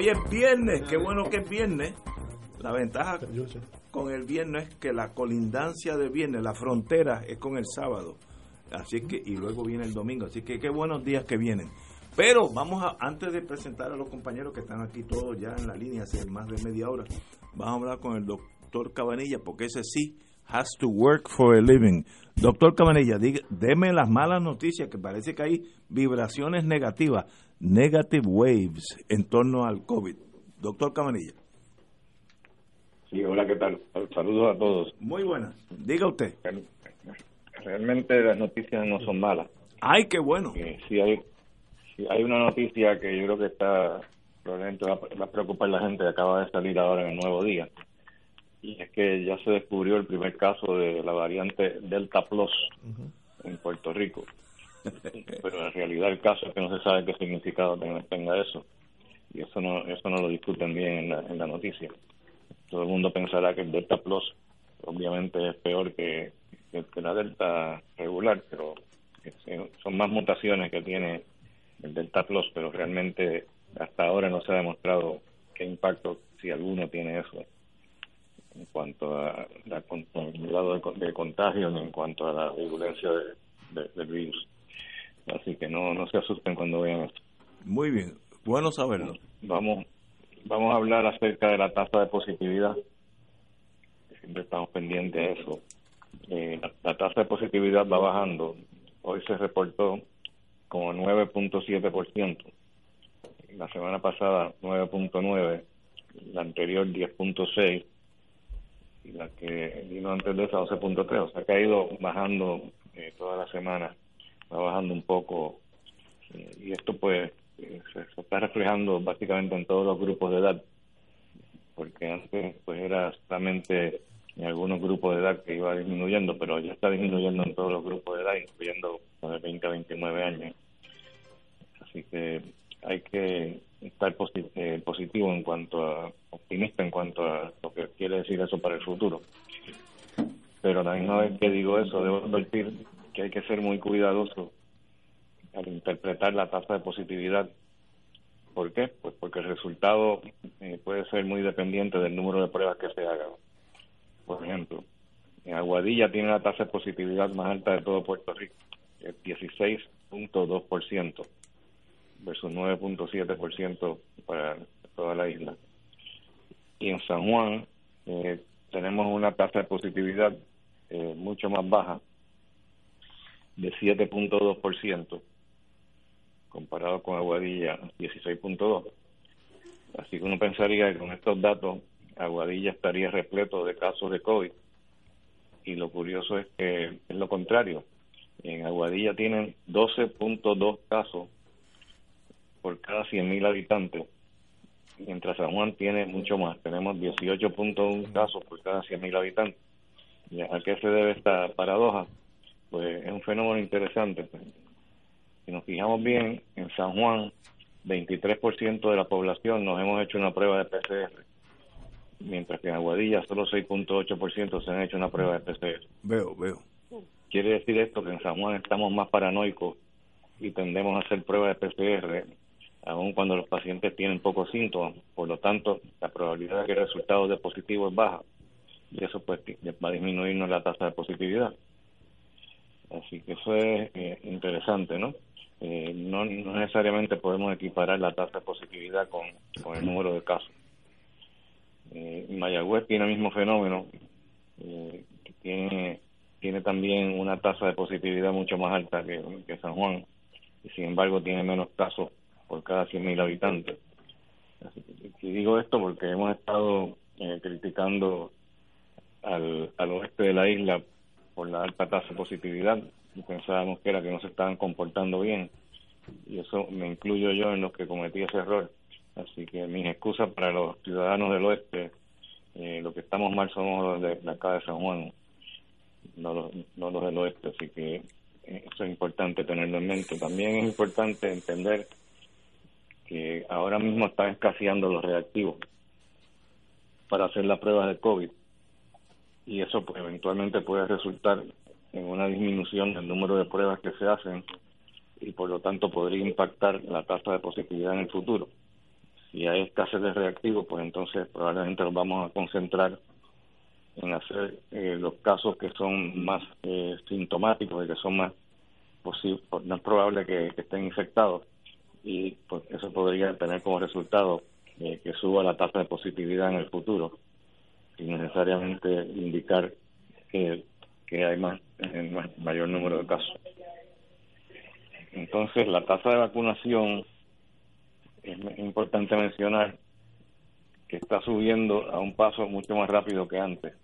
Hoy es viernes, qué bueno que es viernes. La ventaja con el viernes es que la colindancia de viernes, la frontera es con el sábado. Así que, y luego viene el domingo. Así que qué buenos días que vienen. Pero vamos a, antes de presentar a los compañeros que están aquí todos ya en la línea hace más de media hora, vamos a hablar con el doctor Cabanilla, porque ese sí has to work for a living. Doctor Cabanilla, deme las malas noticias, que parece que hay vibraciones negativas, negative waves en torno al COVID. Doctor Cabanilla. Sí, hola, ¿qué tal? Saludos a todos. Muy buenas. Diga usted. Realmente las noticias no son malas. Ay, qué bueno. Eh, sí hay, sí hay una noticia que yo creo que está probablemente va, va a preocupar a la gente que acaba de salir ahora en el nuevo día. Y es que ya se descubrió el primer caso de la variante Delta Plus en Puerto Rico. Pero en realidad el caso es que no se sabe qué significado tenga, eso. Y eso no eso no lo discuten bien en la, en la noticia. Todo el mundo pensará que el Delta Plus obviamente es peor que, que, la Delta regular, pero son más mutaciones que tiene el Delta Plus, pero realmente hasta ahora no se ha demostrado qué impacto, si alguno, tiene eso en cuanto a la el grado de, de contagio ni en cuanto a la virulencia de- del virus. Así que no, no se asusten cuando vean esto. Muy bien. Bueno saberlo. Vamos, vamos a hablar acerca de la tasa de positividad. Siempre estamos pendientes de eso. Eh, la, la tasa de positividad va bajando. Hoy se reportó como 9.7%. La semana pasada 9.9%. La anterior 10.6%. Y la que vino antes de esa 12.3%. O sea que ha ido bajando eh, toda la semana. Va bajando un poco. Eh, y esto pues eh, se, está reflejando básicamente en todos los grupos de edad porque antes pues era solamente en algunos grupos de edad que iba disminuyendo pero ya está disminuyendo en todos los grupos de edad incluyendo los de 20 a 29 años así que hay que estar posi- eh, positivo en cuanto a optimista en cuanto a lo que quiere decir eso para el futuro pero la misma vez que digo eso debo advertir hay que ser muy cuidadoso al interpretar la tasa de positividad. ¿Por qué? Pues porque el resultado eh, puede ser muy dependiente del número de pruebas que se hagan. Por ejemplo, en Aguadilla tiene la tasa de positividad más alta de todo Puerto Rico, el 16.2% versus 9.7% para toda la isla. Y en San Juan eh, tenemos una tasa de positividad eh, mucho más baja, de 7.2%, comparado con Aguadilla 16.2. Así que uno pensaría que con estos datos Aguadilla estaría repleto de casos de COVID. Y lo curioso es que es lo contrario. En Aguadilla tienen 12.2 casos por cada 100.000 habitantes, mientras San Juan tiene mucho más. Tenemos 18.1 casos por cada 100.000 habitantes. ¿Y ¿A qué se debe esta paradoja? Pues es un fenómeno interesante. Si nos fijamos bien, en San Juan, 23% de la población nos hemos hecho una prueba de PCR, mientras que en Aguadilla solo 6.8% se han hecho una prueba de PCR. Veo, veo. Quiere decir esto que en San Juan estamos más paranoicos y tendemos a hacer pruebas de PCR aun cuando los pacientes tienen pocos síntomas. Por lo tanto, la probabilidad de que el resultado de positivo es baja y eso pues va a disminuirnos la tasa de positividad. Así que eso es eh, interesante, ¿no? Eh, ¿no? Necesariamente podemos equiparar la tasa de positividad con, el número de casos. Eh, Mayagüez tiene el mismo fenómeno, eh, tiene, tiene también una tasa de positividad mucho más alta que, que San Juan, y sin embargo tiene menos casos por cada 100.000 habitantes. y digo esto porque hemos estado eh, criticando al, al oeste de la isla por la alta tasa de positividad pensábamos que era que no se estaban comportando bien. Y eso me incluyo yo en los que cometí ese error. Así que mis excusas para los ciudadanos del oeste, eh, lo que estamos mal somos los de acá de San Juan, no los, no los del oeste, así que eh, eso es importante tenerlo en mente. También es importante entender que ahora mismo están escaseando los reactivos para hacer las pruebas de COVID y eso pues, eventualmente puede resultar en una disminución del número de pruebas que se hacen y por lo tanto podría impactar la tasa de positividad en el futuro. Si hay escasez de reactivos, pues entonces probablemente nos vamos a concentrar en hacer eh, los casos que son más eh, sintomáticos y que son más posibles, no es probable que, estén infectados. Y pues eso podría tener como resultado eh, que suba la tasa de positividad en el futuro sin necesariamente indicar que, que hay más, más mayor número de casos. Entonces la tasa de vacunación es importante mencionar que está subiendo a un paso mucho más rápido que antes,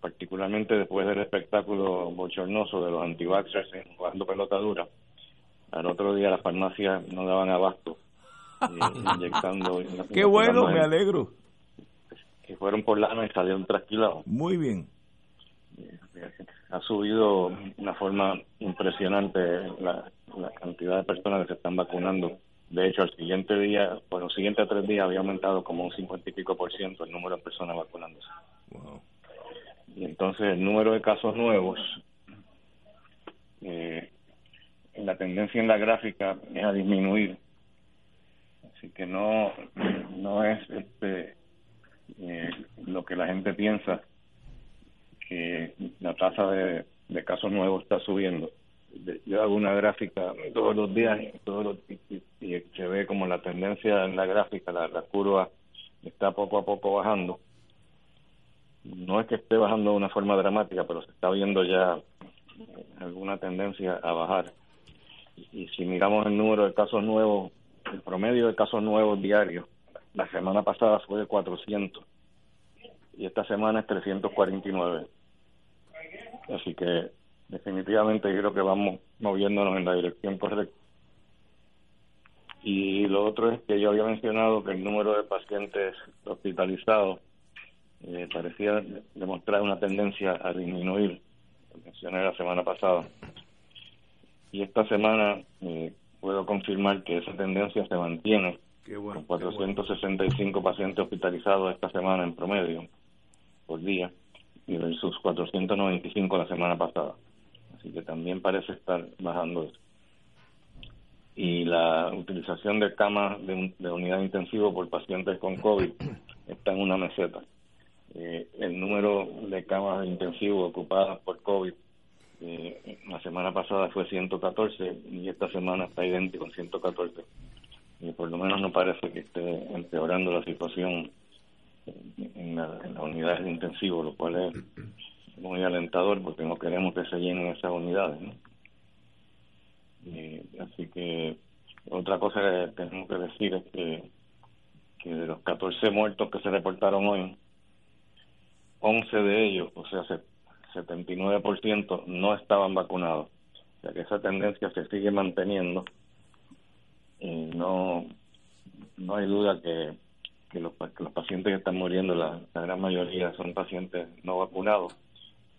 particularmente después del espectáculo bochornoso de los antivaxxers jugando pelota dura. Al otro día las farmacias no daban abasto, inyectando. Qué bueno, me alegro. Que fueron por lana y salieron trasquilados. Muy bien. Ha subido de una forma impresionante la, la cantidad de personas que se están vacunando de hecho, al siguiente día, por los siguientes tres días había aumentado como un cincuenta y pico por ciento el número de personas vacunándose. Y entonces el número de casos nuevos, eh, la tendencia en la gráfica es a disminuir. Así que no, no es este eh, lo que la gente piensa, que la tasa de casos nuevos está subiendo yo hago una gráfica todos los días todos y, se ve como la tendencia en la gráfica, la, curva está poco a poco bajando. No es que esté bajando de una forma dramática, pero se está viendo ya alguna tendencia a bajar. Y, si miramos el número de casos nuevos, el promedio de casos nuevos diarios, la semana pasada fue de 400 y esta semana es 349. Así que definitivamente creo que vamos moviéndonos en la dirección correcta. Y lo otro es que yo había mencionado que el número de pacientes hospitalizados eh, parecía demostrar una tendencia a disminuir, lo mencioné la semana pasada. Y esta semana eh, puedo confirmar que esa tendencia se mantiene, con 465 pacientes hospitalizados esta semana en promedio por día, y versus 495 la semana pasada así que también parece estar bajando eso. Y la utilización de camas de, unidad intensiva por pacientes con COVID está en una meseta. Eh, el número de camas de intensivo ocupadas por COVID eh, la semana pasada fue 114 y esta semana está idéntico en 114. Y por lo menos no parece que esté empeorando la situación en, la, las unidades de intensivo, lo cual es muy alentador porque no queremos que se llenen esas unidades. ¿no? así que otra cosa que tenemos que decir es que, que de los 14 muertos que se reportaron hoy, 11 de ellos, o sea, 79% no estaban vacunados. O sea que esa tendencia se sigue manteniendo no, no hay duda que, que, los, los pacientes que están muriendo, la gran mayoría son pacientes no vacunados.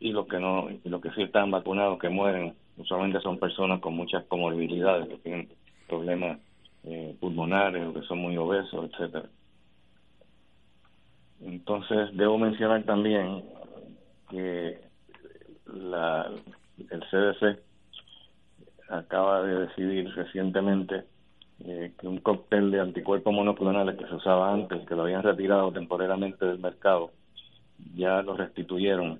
Y los que no los que sí están vacunados que mueren usualmente son personas con muchas comorbilidades que tienen problemas eh, pulmonares o que son muy obesos etcétera. Entonces debo mencionar también que la el CDC acaba de decidir recientemente eh, que un cóctel de anticuerpos monoclonales que se usaba antes, que lo habían retirado temporalmente del mercado, ya lo restituyeron.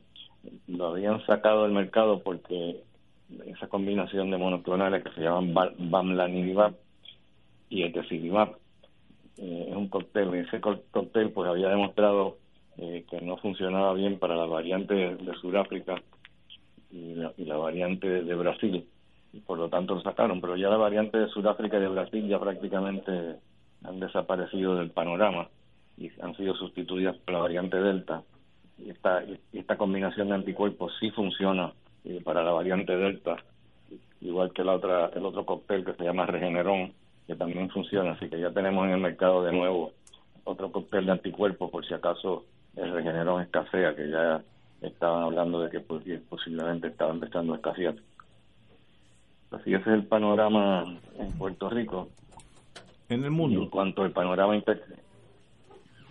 Lo habían sacado del mercado porque esa combinación de monoclonales que se llaman Bamlanivimab y Etesivimab eh, es un cóctel. Y ese cóctel pues había demostrado eh, que no funcionaba bien para la variante de, Sudáfrica y la, variante de Brasil por lo tanto lo sacaron, pero ya la variante de Sudáfrica y de Brasil ya prácticamente han desaparecido del panorama y han sido sustituidas por la variante Delta. Y esta, esta combinación de anticuerpos sí funciona eh, para la variante Delta, igual que la otra, el otro cóctel que se llama Regeneron, que también funciona, así que ya tenemos en el mercado de nuevo otro cóctel de anticuerpos por si acaso el Regeneron escasea, que ya estaban hablando de que pues, posiblemente estaba empezando a escasear. Así ese es el panorama en Puerto Rico. En el mundo. en cuanto al panorama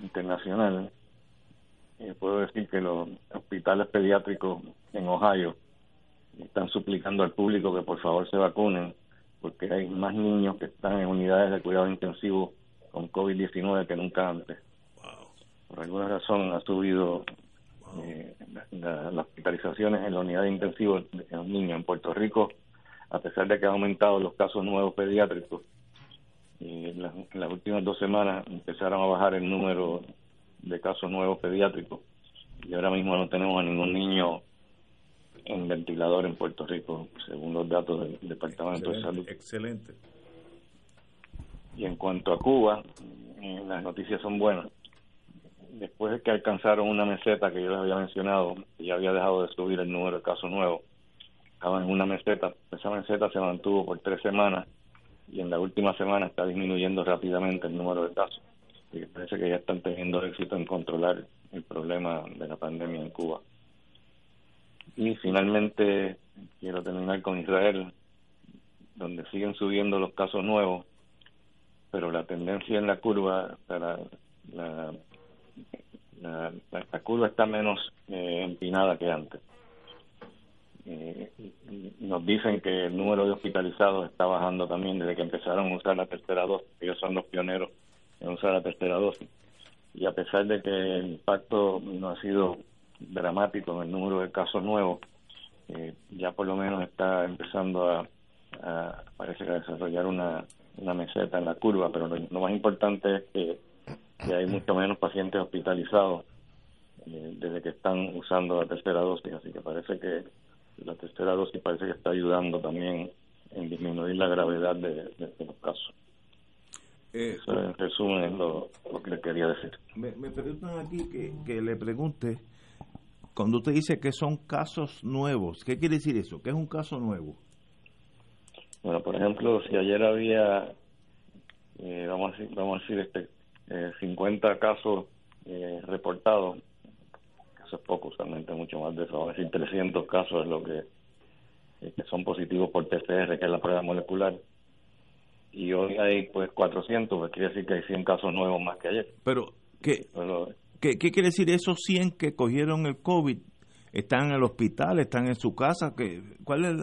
internacional, eh, puedo decir que los hospitales pediátricos en Ohio están suplicando al público que por favor se vacunen, porque hay más niños que están en unidades de cuidado intensivo con COVID-19 que nunca antes. Por alguna razón ha subido eh, las hospitalizaciones en la unidad de intensivo de los niños en Puerto Rico a pesar de que han aumentado los casos nuevos pediátricos. en, las, últimas dos semanas empezaron a bajar el número de casos nuevos pediátricos y ahora mismo no tenemos a ningún niño en ventilador en Puerto Rico, según los datos del Departamento de Salud. Excelente. Y en cuanto a Cuba, eh, las noticias son buenas. Después de que alcanzaron una meseta que yo les había mencionado, ya había dejado de subir el número de casos nuevos, estaban en una meseta, esa meseta se mantuvo por tres semanas y en la última semana está disminuyendo rápidamente el número de casos. Y parece que ya están teniendo éxito en controlar el problema de la pandemia en Cuba. Y finalmente quiero terminar con Israel, donde siguen subiendo los casos nuevos, pero la tendencia en la curva, la, la, curva está menos eh, empinada que antes. Nos dicen que el número de hospitalizados está bajando también desde que empezaron a usar la tercera dosis. Ellos son los pioneros en usar la tercera dosis. Y a pesar de que el impacto no ha sido dramático en el número de casos nuevos, eh, ya por lo menos está empezando a, parece que a desarrollar una, una meseta en la curva, pero lo, más importante es que, hay mucho menos pacientes hospitalizados eh, desde que están usando la tercera dosis, así que parece que la tercera dosis parece que está ayudando también en disminuir la gravedad de, los casos. Eh, Eso en resumen es lo, que le quería decir. Me, preguntan aquí que, que, le pregunte, cuando usted dice que son casos nuevos, ¿qué quiere decir eso? ¿Qué es un caso nuevo? Bueno, por ejemplo, si ayer había, eh, vamos, a decir, vamos a decir, este, eh, 50 casos eh, reportados, eso es poco, usualmente mucho más de eso. Vamos a decir 300 casos es lo que, eh, que son positivos por PCR, que es la prueba molecular. Y hoy hay pues 400, pues quiere decir que hay 100 casos nuevos más que ayer. Pero, ¿qué, ¿qué, quiere decir esos 100 que cogieron el COVID? ¿Están en el hospital? ¿Están en su casa? ¿Qué, ¿Cuál es?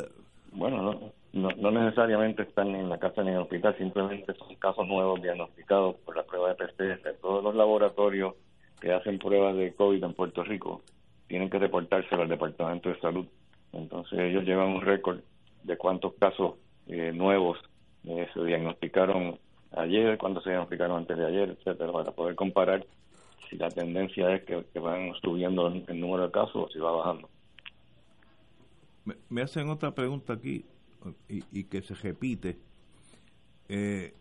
Bueno, no, no, no, necesariamente están en la casa ni en el hospital, simplemente son casos nuevos diagnosticados por la prueba de PCR. Todos los laboratorios que hacen pruebas de COVID en Puerto Rico tienen que reportárselo al Departamento de Salud. Entonces ellos llevan un récord de cuántos casos eh, nuevos eh, se diagnosticaron ayer, cuántos se diagnosticaron antes de ayer, etcétera, para poder comparar si la tendencia es que, van subiendo el número de casos o si va bajando. Me, hacen otra pregunta aquí y, y que se repite. Eh,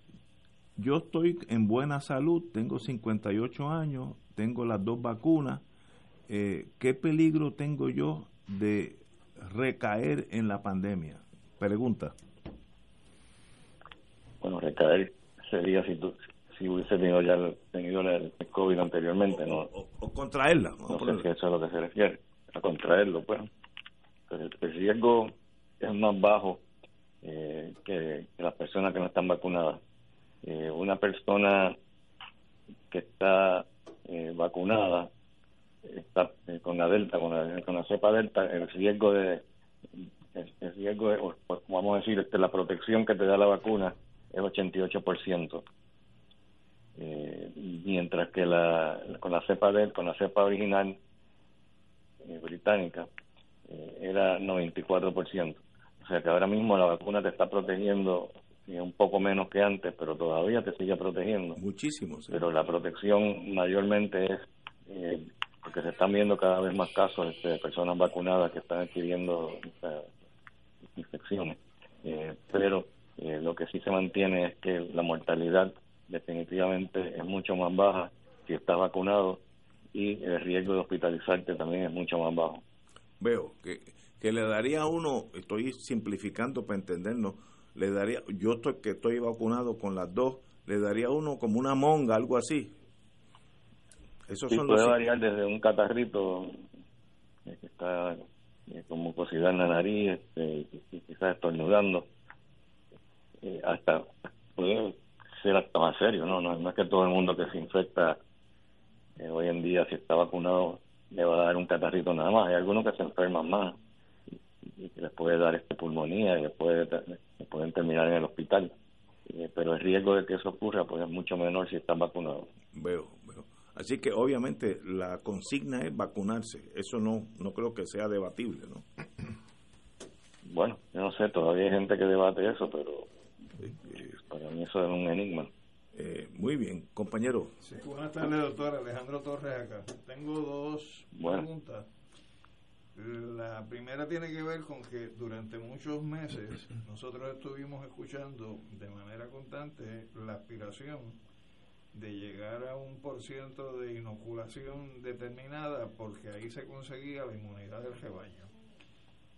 yo estoy en buena salud, tengo 58 años, tengo las dos vacunas, eh, ¿qué peligro tengo yo de recaer en la pandemia? Pregunta. Bueno, recaer sería si tú si hubiese tenido ya tenido el COVID anteriormente, ¿no? O, contraerla. No, sé si eso es a lo que se refiere, a contraerlo, pues. el, riesgo es más bajo eh, que, las personas que no están vacunadas. Eh, una persona que está eh, vacunada está eh, con la delta, con la, con la cepa delta, el riesgo de, el, riesgo de, vamos a decir, este, la protección que te da la vacuna es 88%. Eh, mientras que la, con la cepa de, con la cepa original eh, británica eh, era 94%. O sea que ahora mismo la vacuna te está protegiendo eh, un poco menos que antes, pero todavía te sigue protegiendo. Muchísimo. Pero la protección mayormente es porque se están viendo cada vez más casos este, de personas vacunadas que están adquiriendo infecciones. pero lo que sí se mantiene es que la mortalidad definitivamente es mucho más baja si estás vacunado y el riesgo de hospitalizarte también es mucho más bajo. Veo que, que le daría a uno, estoy simplificando para entendernos, le daría, yo estoy que estoy vacunado con las dos, le daría uno como una monga, algo así. Eso sí, puede variar desde un catarrito eh, que está eh, con mucosidad en la nariz, este, quizás estornudando, eh, hasta puede ser hasta más serio, ¿no? No, es que todo el mundo que se infecta eh, hoy en día, si está vacunado, le va a dar un catarrito nada más. Hay algunos que se enferman más y, que les puede dar este pulmonía y después pueden terminar en el hospital. Eh, pero el riesgo de que eso ocurra pues es mucho menor si están vacunados. Veo, veo. Así que obviamente la consigna es vacunarse. Eso no no creo que sea debatible, ¿no? Bueno, yo no sé, todavía hay gente que debate eso, pero para mí eso es un enigma. Eh, muy bien, compañero. buenas tardes, doctor Alejandro Torres acá. Tengo dos preguntas. La primera tiene que ver con que durante muchos meses nosotros estuvimos escuchando de manera constante la aspiración de llegar a un por ciento de inoculación determinada porque ahí se conseguía la inmunidad del rebaño.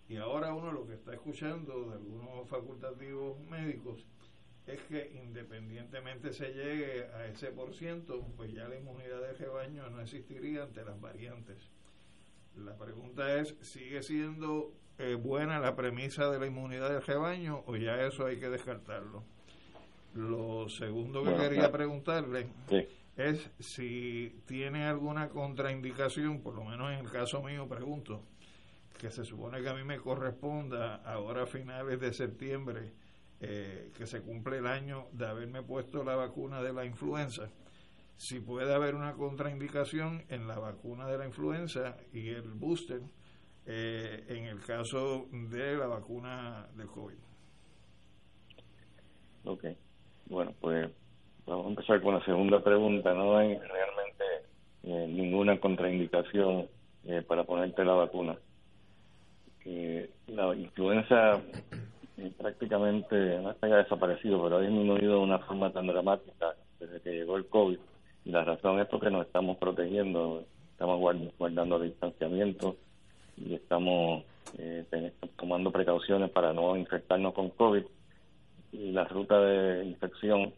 Y ahora uno lo que está escuchando de algunos facultativos médicos es que independientemente se llegue a ese por ciento, pues ya la inmunidad de rebaño no existiría ante las variantes. La pregunta es, ¿sigue siendo eh, buena la premisa de la inmunidad de rebaño o ya eso hay que descartarlo? Lo segundo que quería preguntarle es si tiene alguna contraindicación, por lo menos en el caso mío pregunto, que se supone que a mí me corresponda ahora a finales de septiembre, eh, que se cumple el año de haberme puesto la vacuna de la influenza, si puede haber una contraindicación en la vacuna de la influenza y el booster eh, en el caso de la vacuna del COVID. Ok, bueno, pues vamos a empezar con la segunda pregunta. No hay realmente eh, ninguna contraindicación para ponerte la vacuna. la influenza prácticamente no desaparecido, pero ha disminuido de una forma tan dramática desde que llegó el COVID. La razón es porque nos estamos protegiendo, estamos guardando distanciamiento y estamos eh, tomando precauciones para no infectarnos con COVID. Y la ruta de infección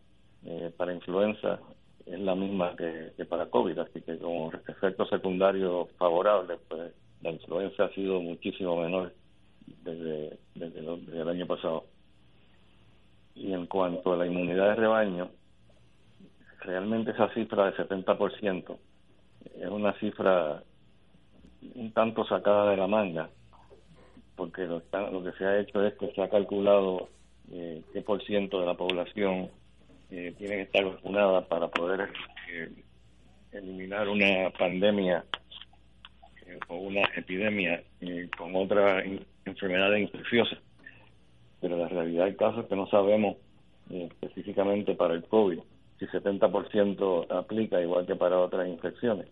eh, para influenza es la misma que, que, para COVID, así que como efecto secundario favorable, pues la influenza ha sido muchísimo menor desde, desde, el año pasado. Y en cuanto a la inmunidad de rebaño, realmente esa cifra de 70% es una cifra un tanto sacada de la manga, porque lo, lo que se ha hecho es que se ha calculado eh, qué por ciento de la población eh, tiene que estar vacunada para poder eh, eliminar una pandemia o una epidemia con otra enfermedades infecciosas. Pero la realidad del caso es que no sabemos eh, específicamente para el COVID si 70% aplica igual que para otras infecciones.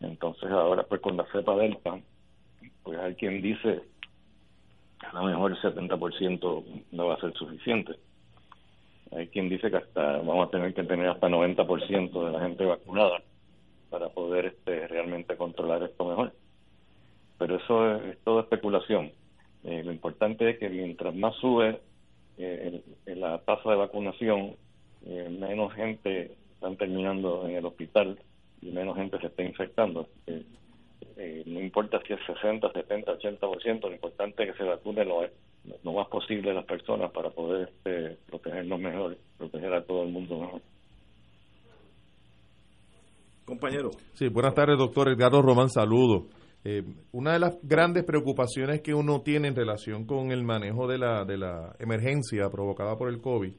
Entonces ahora pues con la cepa delta, pues hay quien dice a lo mejor el 70% no va a ser suficiente. Hay quien dice que hasta vamos a tener que tener hasta 90% de la gente vacunada para poder este, realmente controlar esto mejor. Pero eso es todo especulación. Eh, lo importante es que mientras más sube eh, la tasa de vacunación, eh, menos gente están terminando en el hospital y menos gente se está infectando. no importa si es 60, 70, 80%, lo importante es que se vacune lo, lo más posible las personas para poder este, protegernos mejor, proteger a todo el mundo mejor. Compañero. Sí, buenas tardes, doctor Edgardo Román, saludo. Eh, una de las grandes preocupaciones que uno tiene en relación con el manejo de la, de la emergencia provocada por el COVID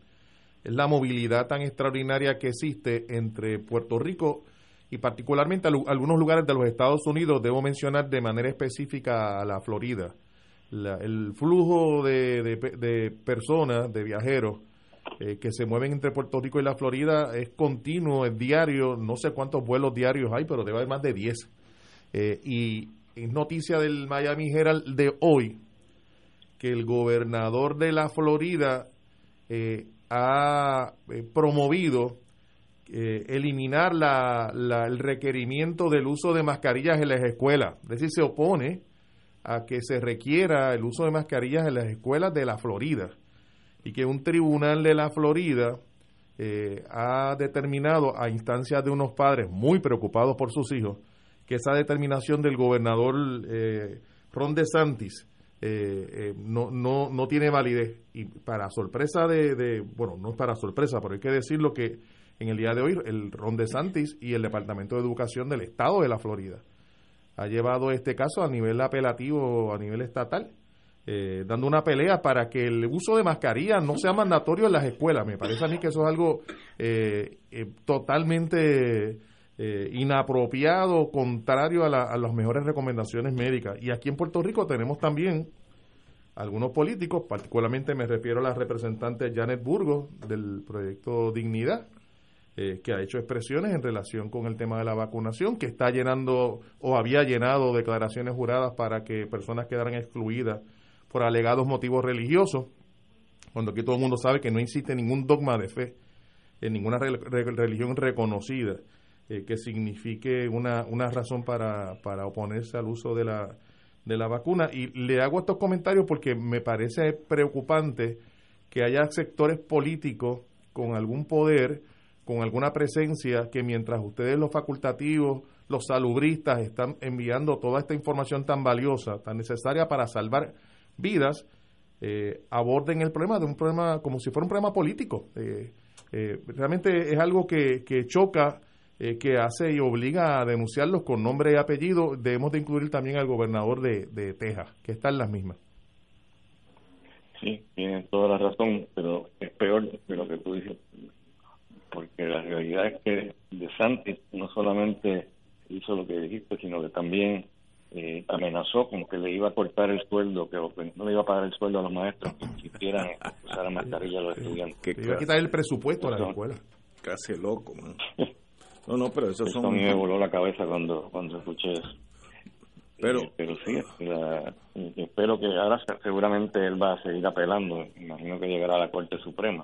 es la movilidad tan extraordinaria que existe entre Puerto Rico y particularmente algunos lugares de los Estados Unidos, debo mencionar de manera específica a la Florida. el flujo de, de, personas, de viajeros, eh, que se mueven entre Puerto Rico y la Florida es continuo, es diario, no sé cuántos vuelos diarios hay, pero debe haber más de 10. Eh, y es noticia del Miami Herald de hoy que el gobernador de la Florida eh, ha promovido eliminar la, el requerimiento del uso de mascarillas en las escuelas. Es decir, se opone a que se requiera el uso de mascarillas en las escuelas de la Florida y que un tribunal de la Florida eh, ha determinado a instancias de unos padres muy preocupados por sus hijos que esa determinación del gobernador eh, Ron DeSantis eh, eh, no, no, no tiene validez y para sorpresa de, bueno no es para sorpresa pero hay que decirlo que en el día de hoy el Ron DeSantis y el Departamento de Educación del Estado de la Florida ha llevado este caso a nivel apelativo a nivel estatal eh, dando una pelea para que el uso de mascarilla no sea mandatorio en las escuelas. Me parece a mí que eso es algo eh, eh, inapropiado, contrario a, a, las mejores recomendaciones médicas. Y aquí en Puerto Rico tenemos también algunos políticos, particularmente me refiero a la representante Janet Burgos del proyecto Dignidad, que ha hecho expresiones en relación con el tema de la vacunación, que está llenando o había llenado declaraciones juradas para que personas quedaran excluidas por alegados motivos religiosos, cuando aquí todo el mundo sabe que no existe ningún dogma de fe en ninguna religión reconocida eh, que signifique una, una razón para, para oponerse al uso de la, de la vacuna. Y le hago estos comentarios porque me parece preocupante que haya sectores políticos con algún poder, con alguna presencia, que mientras ustedes los facultativos, los salubristas están enviando toda esta información tan valiosa, tan necesaria para salvar vidas, eh, aborden el problema de un problema como si fuera un problema político. Eh, eh, realmente es algo que, que choca, que hace y obliga a denunciarlos con nombre y apellido. Debemos de incluir también al gobernador de, de Texas, que está en las mismas. Sí, tiene toda la razón, pero es peor de lo que tú dices, porque la realidad es que De Santis no solamente hizo lo que dijiste, sino que también eh, amenazó como que le iba a cortar el sueldo, que no le iba a pagar el sueldo a los maestros que insistieran en usar mascarilla a los estudiantes. Que iba a quitar el presupuesto a la escuela. Casi loco, man. No, no, pero eso, a mí me voló la cabeza cuando, cuando escuché eso. Pero, eh, pero sí, espero que ahora seguramente él va a seguir apelando. Imagino que llegará a la Corte Suprema.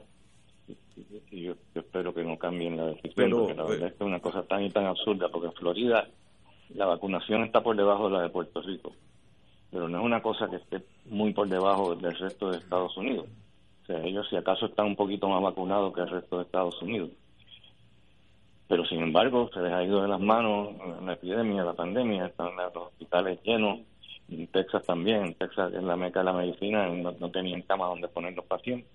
Y yo, espero que no cambien la decisión, porque la verdad pues es que es una cosa tan y tan absurda, porque en Florida la vacunación está por debajo de la de Puerto Rico, pero no es una cosa que esté muy por debajo del resto de Estados Unidos. O sea, ellos si acaso están un poquito más vacunados que el resto de Estados Unidos. Pero sin embargo, se les ha ido de las manos la epidemia, la pandemia, están los hospitales llenos, en Texas también, en Texas es la meca de la medicina, no, tenían camas donde poner los pacientes.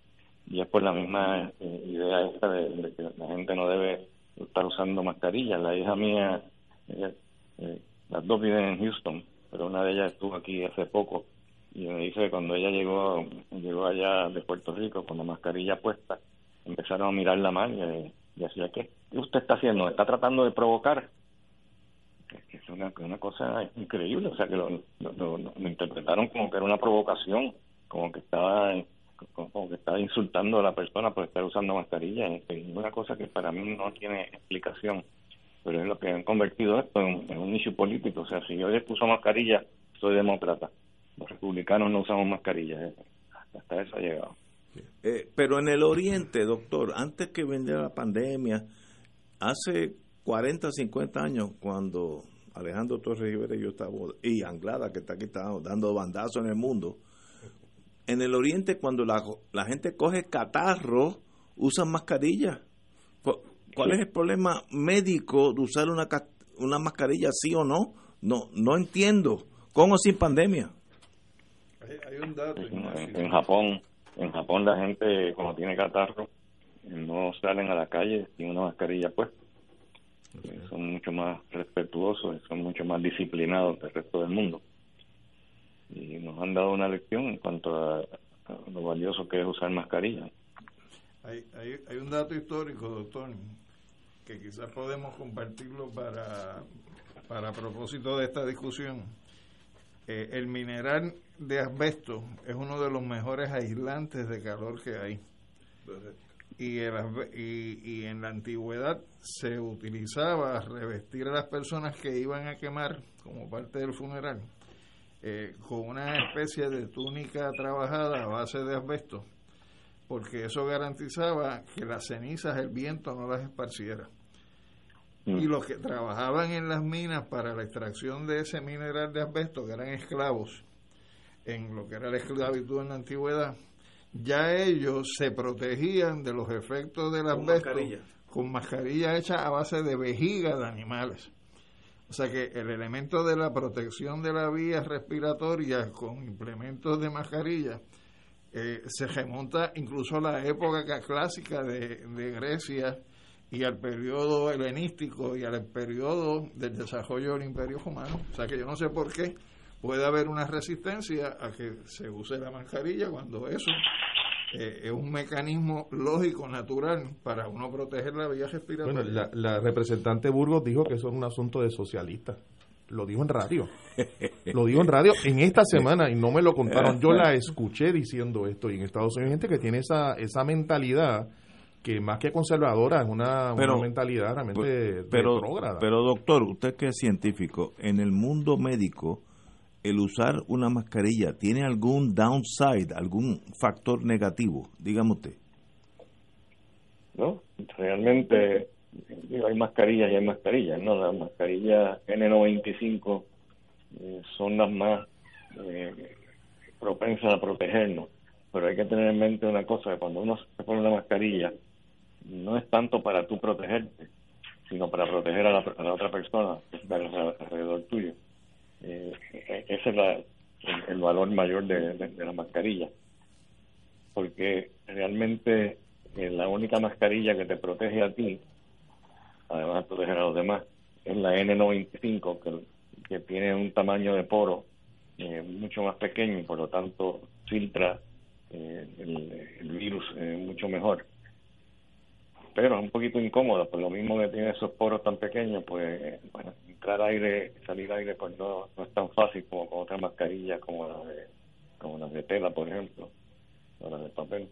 Y es por la misma eh, idea esta de, que la gente no debe estar usando mascarillas. La hija mía, eh, las dos viven en Houston, pero una de ellas estuvo aquí hace poco y me dice que cuando ella llegó llegó allá de Puerto Rico con la mascarilla puesta, empezaron a mirarla mal y, y decía, ¿qué, usted está haciendo? ¿Está tratando de provocar? Es una, cosa increíble, o sea que lo, interpretaron como que era una provocación, como que estaba como que estaba insultando a la persona por estar usando mascarilla, es una cosa que para mí no tiene explicación pero es lo que han convertido esto en, un issue político. O sea, si yo uso mascarilla, soy demócrata. Los republicanos no usamos mascarilla. Hasta eso ha llegado. Eh, pero en el Oriente, doctor, antes que vendiera la pandemia, hace 40, 50 años, cuando Alejandro Torres Rivera y yo estábamos, y Anglada, que está aquí, estábamos dando bandazos en el mundo, en el Oriente, cuando la, la gente coge catarro, usan mascarilla. ¿Cuál es el problema médico de usar una, una mascarilla sí o no? No, no entiendo. ¿Con o sin pandemia? Hay, un dato. En, Japón, en Japón la gente cuando tiene catarro no salen a la calle sin una mascarilla puesta. Son mucho más respetuosos, son mucho más disciplinados que el resto del mundo. Y nos han dado una lección en cuanto a, lo valioso que es usar mascarilla. Hay, hay, hay un dato histórico, doctor, que quizás podemos compartirlo para, para propósito de esta discusión. Eh, el mineral de asbesto es uno de los mejores aislantes de calor que hay. Y, y, y, en la antigüedad se utilizaba revestir a las personas que iban a quemar como parte del funeral eh, con una especie de túnica trabajada a base de asbesto, porque eso garantizaba que las cenizas el viento no las esparciera. Mm. Y los que trabajaban en las minas para la extracción de ese mineral de asbesto, que eran esclavos, en lo que era la esclavitud en la antigüedad, ya ellos se protegían de los efectos del asbesto con mascarilla hecha a base de vejiga de animales. O sea que el elemento de la protección de la vía respiratoria con implementos de mascarilla eh, se remonta incluso a la época clásica de, de Grecia y al periodo helenístico y al periodo del desarrollo del imperio romano. O sea que yo no sé por qué puede haber una resistencia a que se use la mascarilla cuando eso eh, es un mecanismo lógico, natural, para uno proteger la vía respiratoria. Bueno, la, representante Burgos dijo que eso es un asunto de socialistas. Lo dijo en radio. Lo dijo en radio en esta semana y no me lo contaron. Yo la escuché diciendo esto y en Estados Unidos hay gente que tiene esa, esa mentalidad que más que conservadora es una, mentalidad realmente pero, Pero doctor, usted que es científico, en el mundo médico, el usar una mascarilla tiene algún downside, algún factor negativo? Dígame usted. No, realmente hay mascarillas y hay mascarillas, ¿no? Las mascarillas N95 eh, son las más eh, propensas a protegernos, pero hay que tener en mente una cosa, que cuando uno se pone una mascarilla, no es tanto para tú protegerte, sino para proteger a la, otra persona que está alrededor tuyo. Eh, ese es el, valor mayor de, la mascarilla, porque realmente eh, la única mascarilla que te protege a ti, además de proteger a los demás, es la N95, que, que tiene un tamaño de poro eh, mucho más pequeño y por lo tanto filtra el, el, virus mucho mejor. Pero es un poquito incómodo, por lo mismo que tiene esos poros tan pequeños, pues bueno, entrar aire, salir aire, pues no, no es tan fácil como con otras mascarillas como las de, como las de tela, por ejemplo, o las de papel.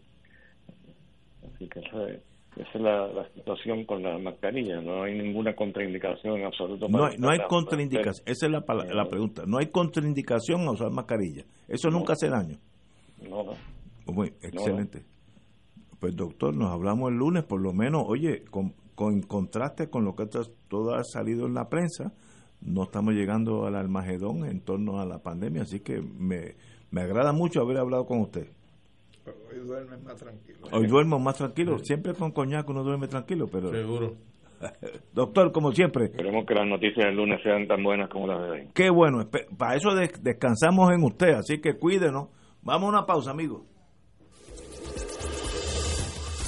Así que esa, es la, situación con las mascarillas, no hay ninguna contraindicación en absoluto. no hay, no hay contraindicación, esa es la, la pregunta, no hay contraindicación a usar mascarilla, eso nunca hace daño. No, no. Muy excelente. Pues doctor, nos hablamos el lunes, por lo menos, oye, con, con contraste con lo que todo ha salido en la prensa, no estamos llegando al almagedón en torno a la pandemia, así que me, me agrada mucho haber hablado con usted. hoy duerme más tranquilo. Hoy duermo más tranquilo, siempre con coñac uno duerme tranquilo, pero... Seguro. Doctor, como siempre. Esperemos que las noticias del lunes sean tan buenas como las de hoy. Qué bueno, para eso descansamos en usted, así que cuídenos. Vamos a una pausa, amigos.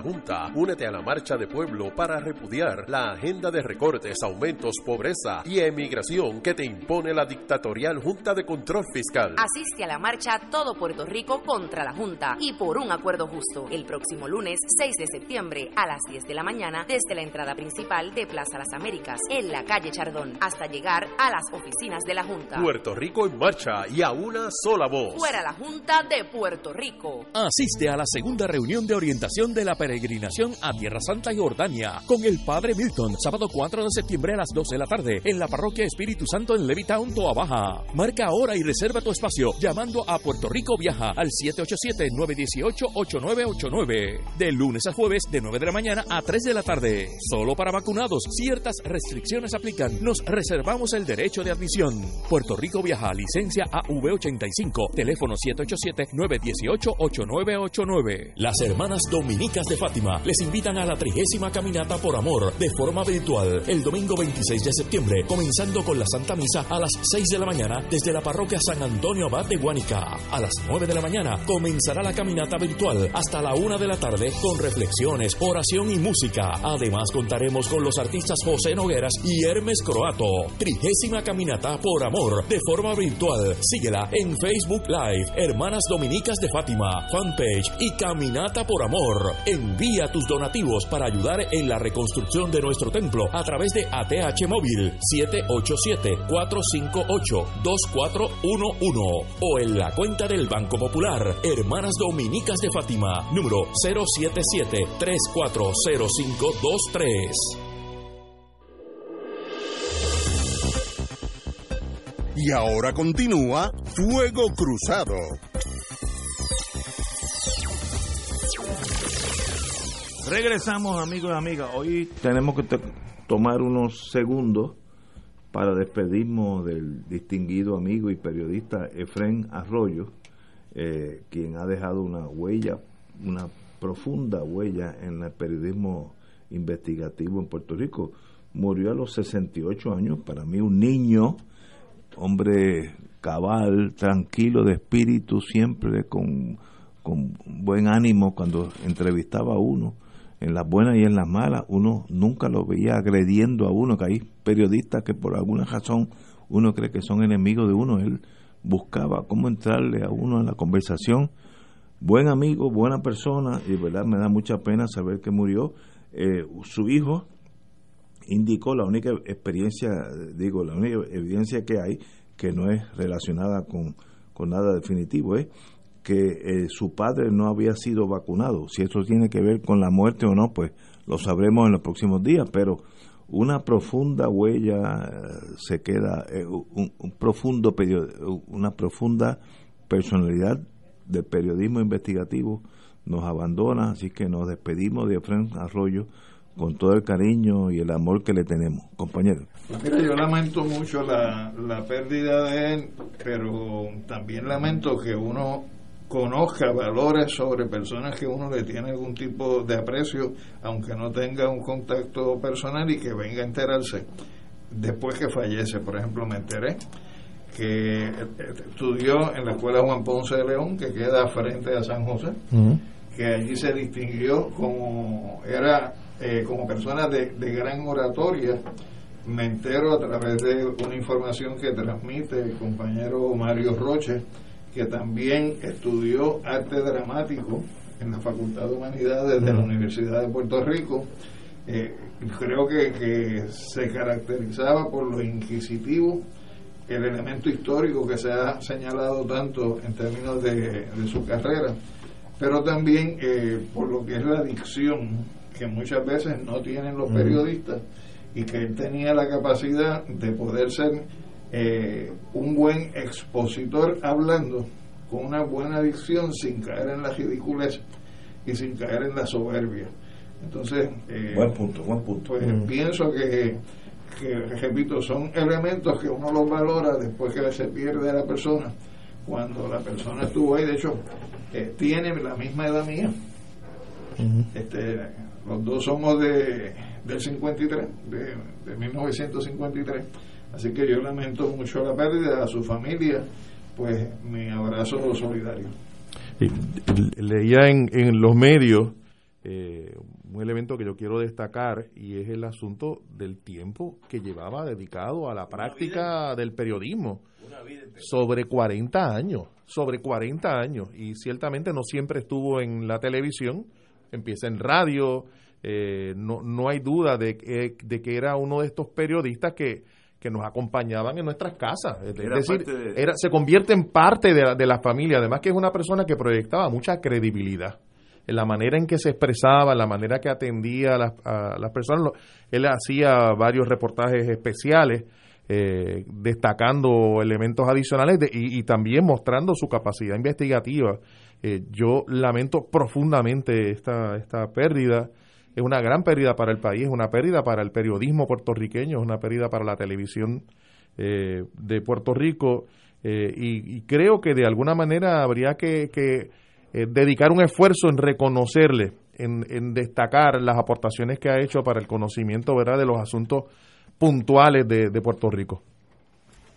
Junta. Únete a la marcha de pueblo para repudiar la agenda de recortes, aumentos, pobreza y emigración que te impone la dictatorial Junta de Control Fiscal. Asiste a la marcha Todo Puerto Rico contra la Junta y por un acuerdo justo el próximo lunes 6 de septiembre a las 10 de la mañana desde la entrada principal de Plaza Las Américas en la calle Chardón hasta llegar a las oficinas de la Junta. Puerto Rico en marcha y a una sola voz. Fuera la Junta de Puerto Rico. Asiste a la segunda reunión de orientación de la persona peregrinación a Tierra Santa y Jordania con el Padre Milton, sábado 4 de septiembre a las 12 de la tarde en la parroquia Espíritu Santo en Levittown, Toa. Marca ahora y reserva tu espacio llamando a Puerto Rico Viaja al 787-918-8989. De lunes a jueves de 9 de la mañana a 3 de la tarde. Solo para vacunados. Ciertas restricciones aplican. Nos reservamos el derecho de admisión. Puerto Rico Viaja, licencia AV85, teléfono 787-918-8989. Las hermanas dominicas de Fátima les invitan a la trigésima caminata por amor de forma virtual el domingo 26 de septiembre, comenzando con la Santa Misa a las 6 de la mañana desde la parroquia San Antonio Abad de Guánica. A las 9 de la mañana comenzará la caminata virtual hasta la 1 de la tarde con reflexiones, oración y música. Además contaremos con los artistas José Nogueras y Hermes Croato. Trigésima caminata por amor de forma virtual. Síguela en Facebook Live, Hermanas Dominicas de Fátima, fanpage y Caminata por Amor. Envía tus donativos para ayudar en la reconstrucción de nuestro templo a través de ATH Móvil 787-458-2411 o en la cuenta del Banco Popular Hermanas Dominicas de Fátima, número 077-340523. Y ahora continúa Fuego Cruzado. Regresamos amigos y amigas. Hoy tenemos que tomar unos segundos para despedirnos del distinguido amigo y periodista Efren Arroyo, eh, quien ha dejado una huella, una profunda huella en el periodismo investigativo en Puerto Rico. Murió a los 68 años, para mí un niño hombre cabal, tranquilo de espíritu, siempre con, con buen ánimo cuando entrevistaba a uno, en las buenas y en las malas, uno nunca lo veía agrediendo a uno, que hay periodistas que por alguna razón uno cree que son enemigos de uno, él buscaba cómo entrarle a uno en la conversación, buen amigo, buena persona, y verdad me da mucha pena saber que murió. Eh, su hijo, indicó la única experiencia, digo, la única evidencia que hay, que no es relacionada con, nada definitivo, es que eh, su padre no había sido vacunado. Si eso tiene que ver con la muerte o no, pues lo sabremos en los próximos días, pero una profunda huella eh, se queda, eh, un, profundo una profunda personalidad del periodismo investigativo nos abandona, así que nos despedimos de Efraín Arroyo con todo el cariño y el amor que le tenemos, compañero. Yo lamento mucho la, la pérdida de él, pero también lamento que uno conozca valores sobre personas que uno le tiene algún tipo de aprecio, aunque no tenga un contacto personal y que venga a enterarse después que fallece. Por ejemplo, me enteré que estudió en la escuela Juan Ponce de León, que queda frente a San José, que allí se distinguió como era eh, como persona de, gran oratoria, me entero a través de una información que transmite el compañero Mario Roche, que también estudió arte dramático en la Facultad de Humanidades de la Universidad de Puerto Rico. Eh, creo que, se caracterizaba por lo inquisitivo, el elemento histórico que se ha señalado tanto en términos de, su carrera, pero también eh, por lo que es la dicción que muchas veces no tienen los periodistas y que él tenía la capacidad de poder ser eh, un buen expositor hablando con una buena dicción sin caer en la ridiculez y sin caer en la soberbia. Entonces, eh, buen punto, buen punto. Pues pienso que, que, repito, son elementos que uno los valora después que se pierde la persona. Cuando la persona estuvo ahí, de hecho, eh, tiene la misma edad mía. este, los dos somos de, del 53, de, de 1953. Así que yo lamento mucho la pérdida a su familia, pues mi abrazo solidario. Leía en, en los medios eh, un elemento que yo quiero destacar y es el asunto del tiempo que llevaba dedicado a la práctica del periodismo. Sobre 40 años, sobre 40 años. Y ciertamente no siempre estuvo en la televisión, empieza en radio, eh, no, no hay duda de, de que era uno de estos periodistas que, que nos acompañaban en nuestras casas. Es decir, era, se convierte en parte de la, de la familia, además que es una persona que proyectaba mucha credibilidad. la manera en que se expresaba, la manera que atendía a las, a las personas. Él hacía varios reportajes especiales eh, destacando elementos adicionales y, también mostrando su capacidad investigativa. Eh, yo lamento profundamente esta, esta pérdida. Es una gran pérdida para el país, es una pérdida para el periodismo puertorriqueño, es una pérdida para la televisión eh, de Puerto Rico. Y, creo que de alguna manera habría que, dedicar un esfuerzo en reconocerle, en, destacar las aportaciones que ha hecho para el conocimiento ¿verdad? de los asuntos puntuales de, Puerto Rico.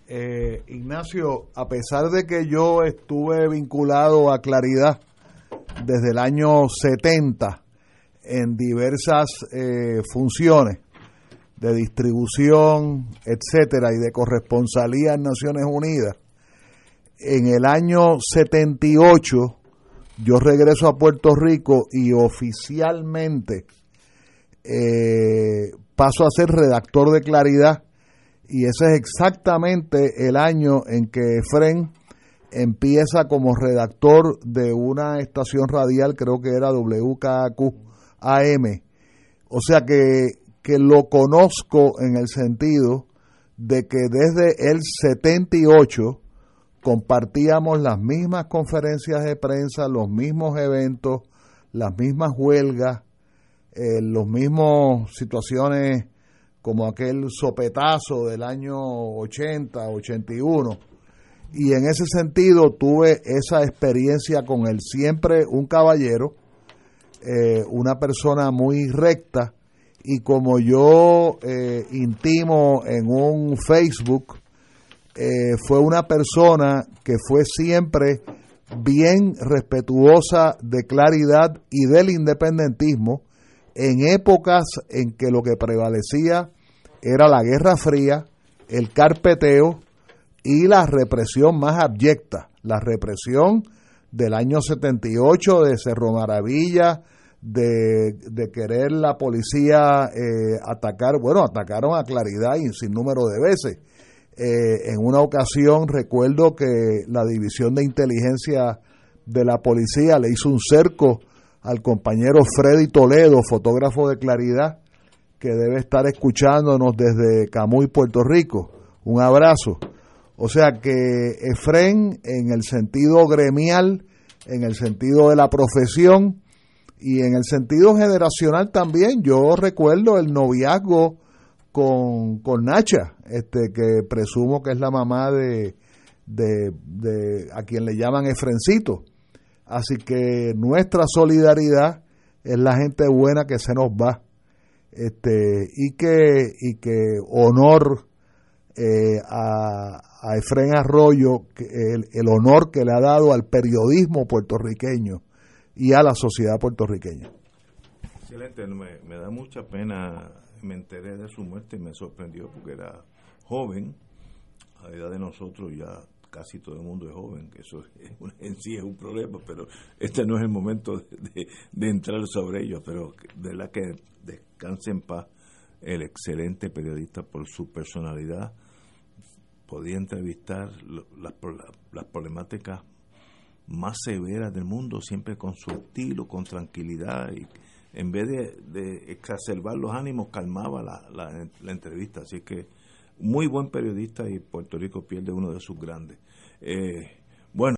Eh, Ignacio, a pesar de que yo estuve vinculado a Claridad desde el año 70 en diversas eh, funciones de distribución, etcétera, y de corresponsalía en Naciones Unidas, en el año 78 yo regreso a Puerto Rico y oficialmente eh, paso a ser redactor de Claridad y ese es exactamente el año en que Efren empieza como redactor de una estación radial, creo que era WKQ AM. O sea que, que lo conozco en el sentido de que desde el 78 compartíamos las mismas conferencias de prensa, los mismos eventos, las mismas huelgas, eh, los mismos situaciones como aquel sopetazo del año 80, 81. Y en ese sentido tuve esa experiencia con él, siempre un caballero, eh, una persona muy recta, y como yo eh, intimo en un Facebook, eh, fue una persona que fue siempre bien respetuosa de claridad y del independentismo, en épocas en que lo que prevalecía era la Guerra Fría, el carpeteo y la represión más abyecta, la represión del año 78 de Cerro Maravilla, de, querer la policía eh, atacar, bueno, atacaron a Claridad y sin número de veces. Eh, en una ocasión recuerdo que la división de inteligencia de la policía le hizo un cerco al compañero Freddy Toledo, fotógrafo de Claridad, que debe estar escuchándonos desde Camuy, Puerto Rico. Un abrazo. O sea que Efren, en el sentido gremial, en el sentido de la profesión y en el sentido generacional también, yo recuerdo el noviazgo con, con Nacha, este, que presumo que es la mamá de, de, de a quien le llaman Efrencito Así que nuestra solidaridad es la gente buena que se nos va. Este, y que, y que honor eh, a, a Efren Arroyo, el, el honor que le ha dado al periodismo puertorriqueño y a la sociedad puertorriqueña. Excelente, me, me, da mucha pena, me enteré de su muerte y me sorprendió porque era joven, a la edad de nosotros ya casi todo el mundo es joven, que eso en sí es un problema, pero este no es el momento de, entrar sobre ello, pero de la que descanse en paz el excelente periodista por su personalidad, podía entrevistar las, las problemáticas más severas del mundo, siempre con su estilo, con tranquilidad y en vez de, exacerbar los ánimos, calmaba la, la, la entrevista. Así que muy buen periodista y Puerto Rico pierde uno de sus grandes. Eh, bueno.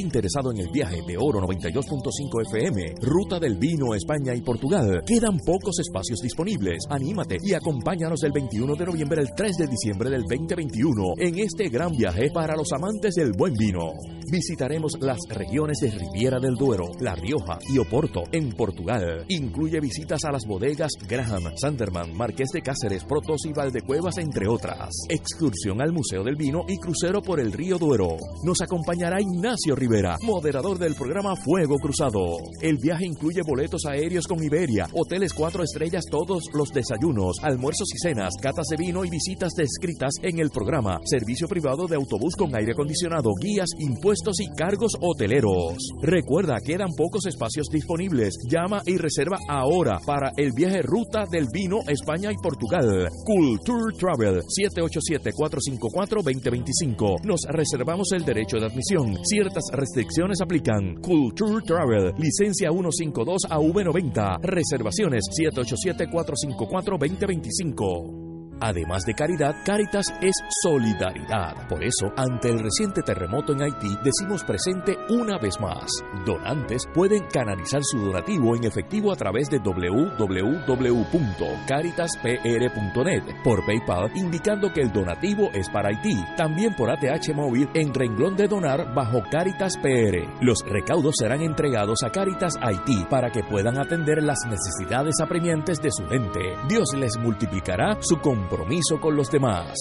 interesado en el viaje de Oro 92.5 FM, Ruta del Vino, España y Portugal, quedan pocos espacios disponibles. Anímate y acompáñanos del 21 de noviembre al 3 de diciembre del 2021 en este gran viaje para los amantes del buen vino. Visitaremos las regiones de Riviera del Duero, La Rioja y Oporto en Portugal. Incluye visitas a las bodegas Graham, Sanderman, Marqués de Cáceres, Protos y Valdecuevas, entre otras. Excursión al Museo del Vino y crucero por el río Duero. Nos acompañará Ignacio Rivera, moderador del programa Fuego Cruzado. El viaje incluye boletos aéreos con Iberia, hoteles cuatro estrellas, todos los desayunos, almuerzos y cenas, catas de vino y visitas descritas en el programa. Servicio privado de autobús con aire acondicionado, guías, impuestos y cargos hoteleros. Recuerda, quedan pocos espacios disponibles. Llama y reserva ahora para el viaje Ruta del Vino España y Portugal. Culture Travel 787-454-2025. Nos reservamos el derecho de admisión. Ciertas restricciones aplican. Culture Travel, licencia 152 a V90. Reservaciones 787-454-2025. Además de caridad, Caritas es solidaridad. Por eso, ante el reciente terremoto en Haití, decimos presente una vez más. Donantes pueden canalizar su donativo en efectivo a través de www.caritaspr.net, por PayPal indicando que el donativo es para Haití, también por ATH móvil en renglón de donar bajo Caritas PR. Los recaudos serán entregados a Caritas Haití para que puedan atender las necesidades apremiantes de su gente. Dios les multiplicará su compromiso compromiso con los demás.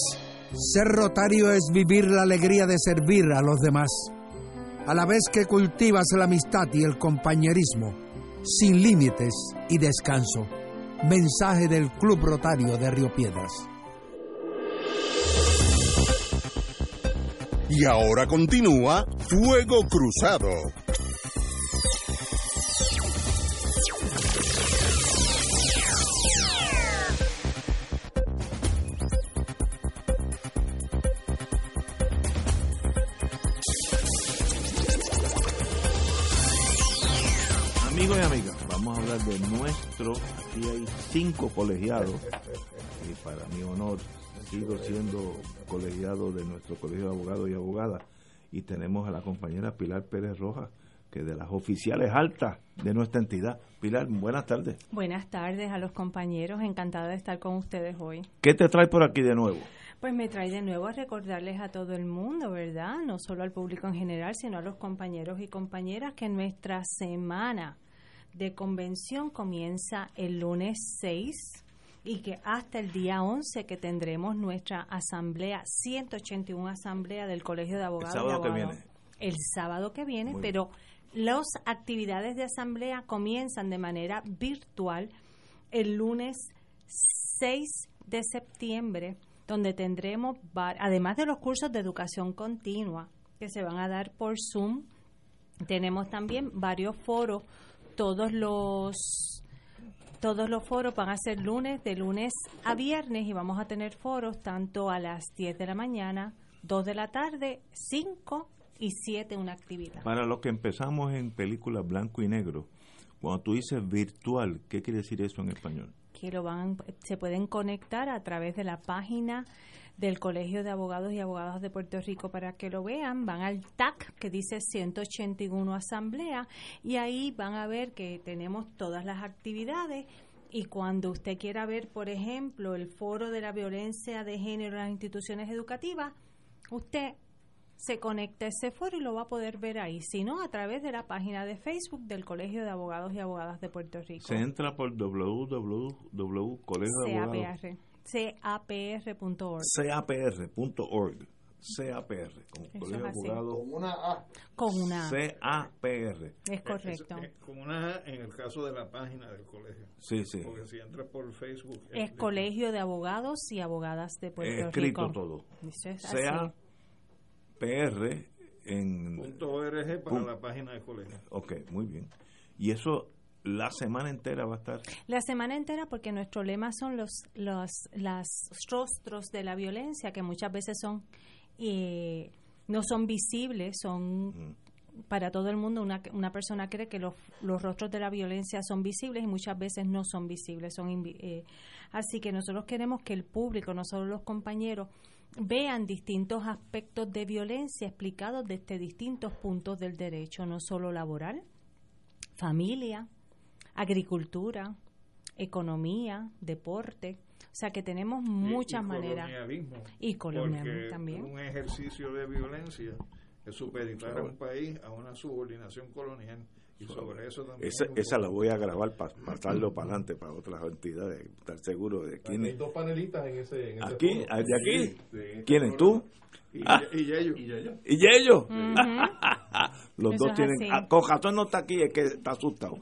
Ser rotario es vivir la alegría de servir a los demás, a la vez que cultivas la amistad y el compañerismo, sin límites y descanso. Mensaje del Club Rotario de Río Piedras. Y ahora continúa Fuego Cruzado. De nuestro, aquí hay cinco colegiados, y para mi honor sigo siendo colegiado de nuestro colegio de abogados y abogadas, y tenemos a la compañera Pilar Pérez Rojas, que de las oficiales altas de nuestra entidad. Pilar, buenas tardes. Buenas tardes a los compañeros, encantada de estar con ustedes hoy. ¿Qué te trae por aquí de nuevo? Pues me trae de nuevo a recordarles a todo el mundo, ¿verdad? No solo al público en general, sino a los compañeros y compañeras que nuestra semana de convención comienza el lunes 6 y que hasta el día 11 que tendremos nuestra asamblea, 181 asamblea del Colegio de Abogados. El sábado que viene. El sábado que viene, pero las actividades de asamblea comienzan de manera virtual el lunes 6 de septiembre, donde tendremos, además de los cursos de educación continua que se van a dar por Zoom, tenemos también varios foros todos los todos los foros van a ser lunes, de lunes a viernes y vamos a tener foros tanto a las 10 de la mañana, 2 de la tarde, 5 y 7 una actividad. Para los que empezamos en películas blanco y negro, cuando tú dices virtual, ¿qué quiere decir eso en español? Que lo van, se pueden conectar a través de la página del Colegio de Abogados y Abogadas de Puerto Rico para que lo vean. Van al TAC que dice 181 Asamblea y ahí van a ver que tenemos todas las actividades y cuando usted quiera ver, por ejemplo, el foro de la violencia de género en las instituciones educativas, usted se conecta a ese foro y lo va a poder ver ahí, si no, a través de la página de Facebook del Colegio de Abogados y Abogadas de Puerto Rico. Se entra por www.colegio capr.org. capr.org. CAPR, con Colegio Abogado. Con una A. Con una A. CAPR. Es correcto. con una A en el caso de la página del colegio. Sí, sí. Porque si entras por Facebook. Es, Colegio de Abogados y Abogadas de Puerto Rico. Escrito todo. CAPR en. Punto .org para la página del colegio. Ok, muy bien. Y eso la semana entera va a estar. La semana entera porque nuestro lema son los, los las rostros de la violencia que muchas veces son eh, no son visibles, son para todo el mundo una, una persona cree que los, los, rostros de la violencia son visibles y muchas veces no son visibles. Son eh, así que nosotros queremos que el público, no solo los compañeros, vean distintos aspectos de violencia explicados desde distintos puntos del derecho, no solo laboral, familia, agricultura, economía, deporte. O sea que tenemos muchas maneras. Y colonialismo también. Un ejercicio de violencia es supeditar a un país a una subordinación colonial. Y sobre eso también. Esa, la voy a grabar para pasarlo para adelante para otras entidades, estar seguro de quién Hay dos panelistas en ese. En ¿Aquí? ¿De aquí? ¿Quiénes? ¿Tú? Y, ah. y, Yello. ¿Y Yello? Los dos tienen. Ah, con no está aquí, es que está asustado.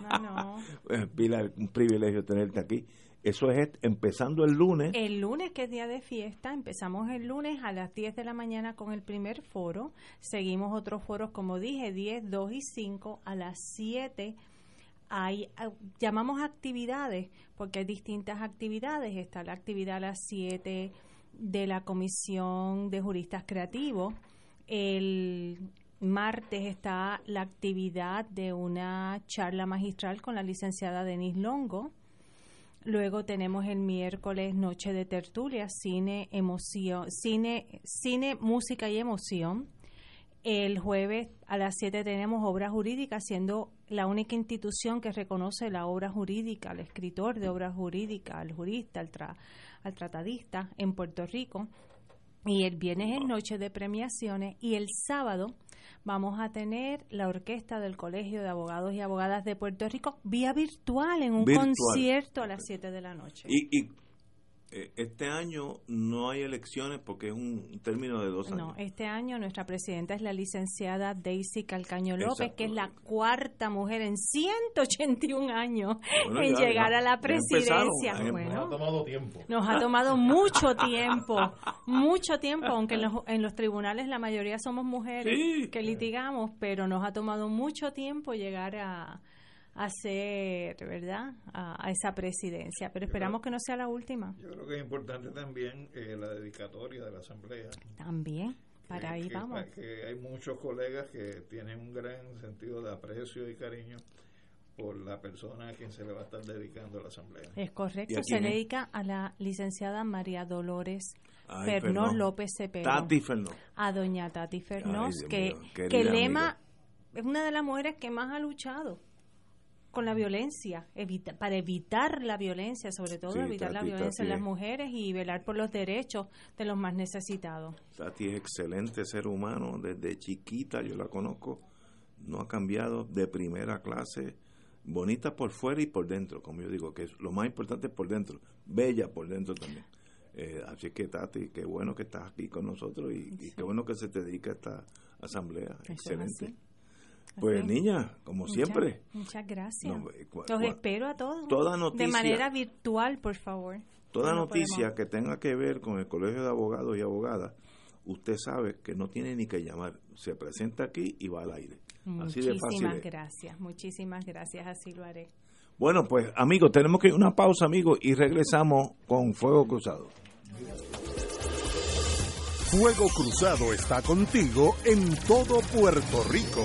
No, no. Eh, Pilar, un privilegio tenerte aquí. Eso es empezando el lunes. El lunes, que es día de fiesta, empezamos el lunes a las 10 de la mañana con el primer foro. Seguimos otros foros, como dije, 10, 2 y 5 a las 7. Hay, ah, llamamos actividades, porque hay distintas actividades. Está la actividad a las 7 de la Comisión de Juristas Creativos. El martes está la actividad de una charla magistral con la licenciada Denise Longo Luego tenemos el miércoles Noche de Tertulia, cine, emoción, cine, cine, música y emoción. El jueves a las 7 tenemos obra jurídica, siendo la única institución que reconoce la obra jurídica, al escritor de obra jurídica, al jurista, al, al tratadista en Puerto Rico. Y el viernes es noche de premiaciones y el sábado vamos a tener la orquesta del Colegio de Abogados y Abogadas de Puerto Rico vía virtual en un concierto a las 7 de la noche. Y, este año no hay elecciones porque es un término de dos años. No, este año nuestra presidenta es la licenciada Daisy Calcaño López, que es la cuarta mujer en 181 años en llegar a la presidencia. nos ha tomado tiempo. Nos ha tomado mucho tiempo, mucho tiempo, aunque en los, en los tribunales la mayoría somos mujeres que litigamos, pero nos ha tomado mucho tiempo llegar a hacer, ¿verdad?, a, esa presidencia. Pero esperamos que no sea la última. Yo creo que es importante también eh, la dedicatoria de la Asamblea. También, para ahí vamos. Que hay muchos colegas que tienen un gran sentido de aprecio y cariño por la persona a quien se le va a estar dedicando a la Asamblea. Es correcto, se le dedica a la licenciada María Dolores Fernós López Cepeda. Tati Fernós. A doña Tati Fernós, que, que lema es una de las mujeres que más ha luchado con la violencia, evita, para evitar la violencia, sobre todo evitar la violencia en las mujeres y velar por los derechos de los más necesitados. Tati es excelente ser humano, desde chiquita yo la conozco, no ha cambiado de primera clase, bonita por fuera y por dentro, como yo digo, que es lo más importante por dentro, bella por dentro también. Eh, así que Tati, qué bueno que estás aquí con nosotros y, qué bueno que se te dedica a esta asamblea. Excelente. Pues niña, como siempre. Muchas gracias. Los espero a todos. Toda noticia, de manera virtual, por favor. Toda noticia que tenga que ver con el Colegio de Abogados y Abogadas, usted sabe que no tiene ni que llamar. Se presenta aquí y va al aire. Así de fácil. Muchísimas gracias, muchísimas gracias, así lo haré. Bueno, pues amigos, tenemos que ir una pausa, amigos, y regresamos con Fuego Cruzado. Fuego Cruzado está contigo en todo Puerto Rico.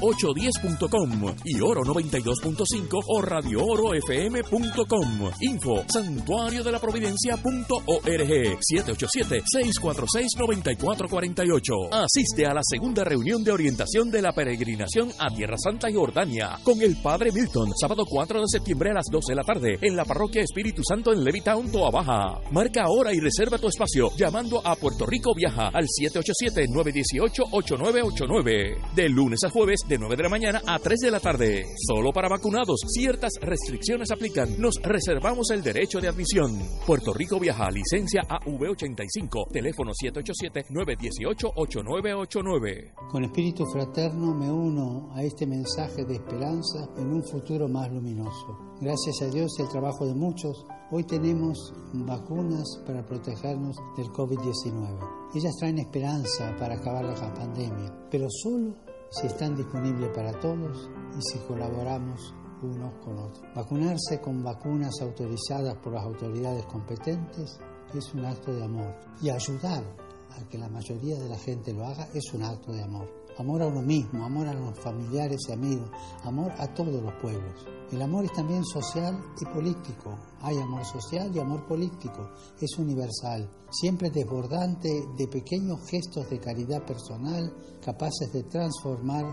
810.com y oro92.5 o radioorofm.com. Info santuario de la providencia.org 787-646-9448. Asiste a la segunda reunión de orientación de la peregrinación a Tierra Santa y Jordania con el Padre Milton, sábado 4 de septiembre a las 12 de la tarde en la parroquia Espíritu Santo en Levittown, Toa Baja. Marca ahora y reserva tu espacio llamando a Puerto Rico Viaja al 787-918-8989. De lunes a jueves de 9 de la mañana a 3 de la tarde. Solo para vacunados. Ciertas restricciones aplican. Nos reservamos el derecho de admisión. Puerto Rico Viaja, licencia AV85, teléfono 787-918-8989. Con espíritu fraterno me uno a este mensaje de esperanza en un futuro más luminoso. Gracias a Dios y al trabajo de muchos, hoy tenemos vacunas para protegernos del COVID-19. Ellas traen esperanza para acabar la pandemia, pero solo si están disponibles para todos y si colaboramos unos con otros. Vacunarse con vacunas autorizadas por las autoridades competentes es un acto de amor y ayudar a que la mayoría de la gente lo haga es un acto de amor. Amor a uno mismo, amor a los familiares y amigos, amor a todos los pueblos. El amor es también social y político. Hay amor social y amor político. Es universal, siempre desbordante de pequeños gestos de caridad personal capaces de transformar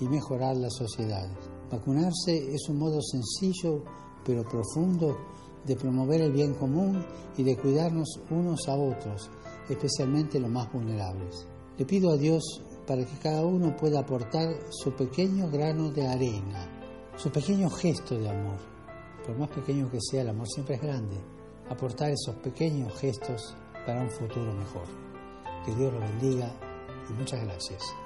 y mejorar las sociedades. Vacunarse es un modo sencillo pero profundo de promover el bien común y de cuidarnos unos a otros, especialmente los más vulnerables. Le pido a Dios para que cada uno pueda aportar su pequeño grano de arena, su pequeño gesto de amor. Por más pequeño que sea, el amor siempre es grande. Aportar esos pequeños gestos para un futuro mejor. Que Dios lo bendiga y muchas gracias.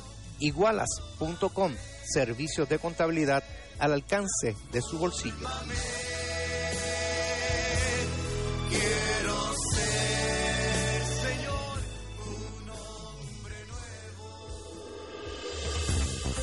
Igualas.com, servicios de contabilidad al alcance de su bolsillo.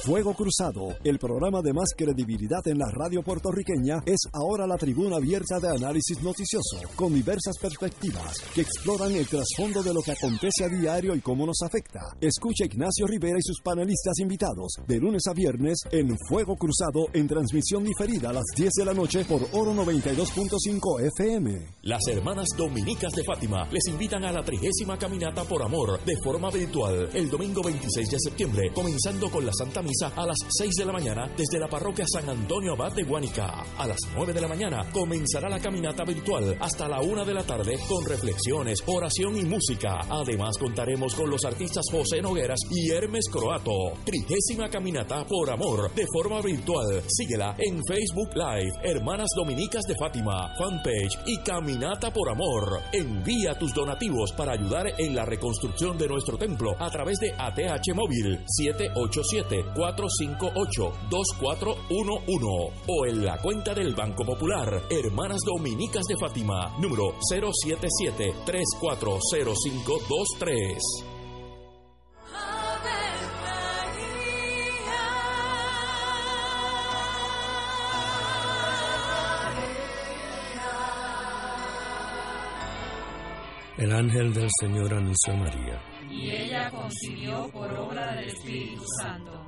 Fuego Cruzado, el programa de más credibilidad en la radio puertorriqueña, es ahora la tribuna abierta de análisis noticioso, con diversas perspectivas que exploran el trasfondo de lo que acontece a diario y cómo nos afecta. Escucha Ignacio Rivera y sus panelistas invitados de lunes a viernes en Fuego Cruzado en transmisión diferida a las 10 de la noche por Oro 92.5 FM. Las hermanas dominicas de Fátima les invitan a la trigésima caminata por amor de forma virtual el domingo 26 de septiembre, comenzando con la Santa Misa a las 6 de la mañana desde la parroquia San Antonio Abad de Guánica. A las 9 de la mañana comenzará la caminata virtual hasta la 1 de la tarde con reflexiones, oración y música. Además contaremos con los artistas José Nogueras y Hermes Croato. Trigésima caminata por amor de forma virtual. Síguela en Facebook Live, Hermanas Dominicas de Fátima, fanpage y Caminata por Amor. Envía tus donativos para ayudar en la reconstrucción de nuestro templo a través de ATH Móvil 458-2411 o en la cuenta del Banco Popular, Hermanas Dominicas de Fátima, número 077-340523. El ángel del Señor anunció a María. Y ella concibió por obra del Espíritu Santo.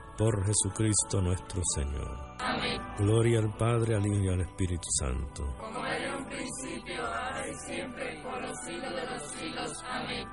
por Jesucristo nuestro Señor. Amén. Gloria al Padre, al Hijo y al Espíritu Santo. Como era en un principio, ahora y siempre, por los siglos de los siglos. Amén.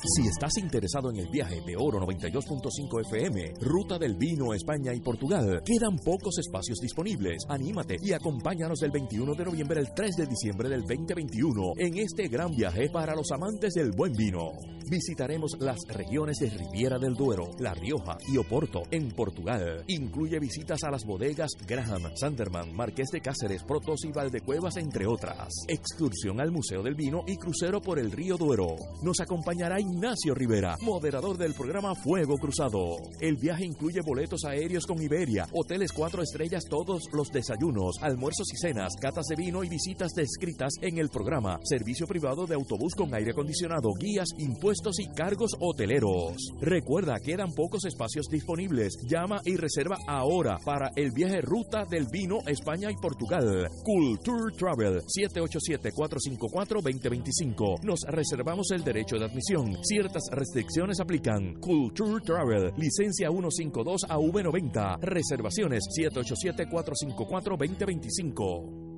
Si estás interesado en el viaje de Oro 92.5 FM, Ruta del Vino, España y Portugal, quedan pocos espacios disponibles. Anímate y acompáñanos del 21 de noviembre al 3 de diciembre del 2021 en este gran viaje para los amantes del buen vino. Visitaremos las regiones de Riviera del Duero, La Rioja y Oporto en Portugal. Incluye visitas a las bodegas Graham, Sanderman, Marqués de Cáceres, Protos y Valdecuevas, entre otras. Excursión al Museo del Vino y crucero por el río Duero. Nos acompañará Ignacio Rivera, moderador del programa Fuego Cruzado. El viaje incluye boletos aéreos con Iberia, hoteles cuatro estrellas, todos los desayunos, almuerzos y cenas, catas de vino y visitas descritas en el programa, servicio privado de autobús con aire acondicionado, guías, impuestos y cargos hoteleros. Recuerda, quedan pocos espacios disponibles. Llama y reserva ahora para el viaje Ruta del Vino España y Portugal. Culture Travel 787-454-2025. Nos reservamos el derecho de admisión. Ciertas restricciones aplican. Culture Travel, licencia 152 a V90. Reservaciones 787-454-2025.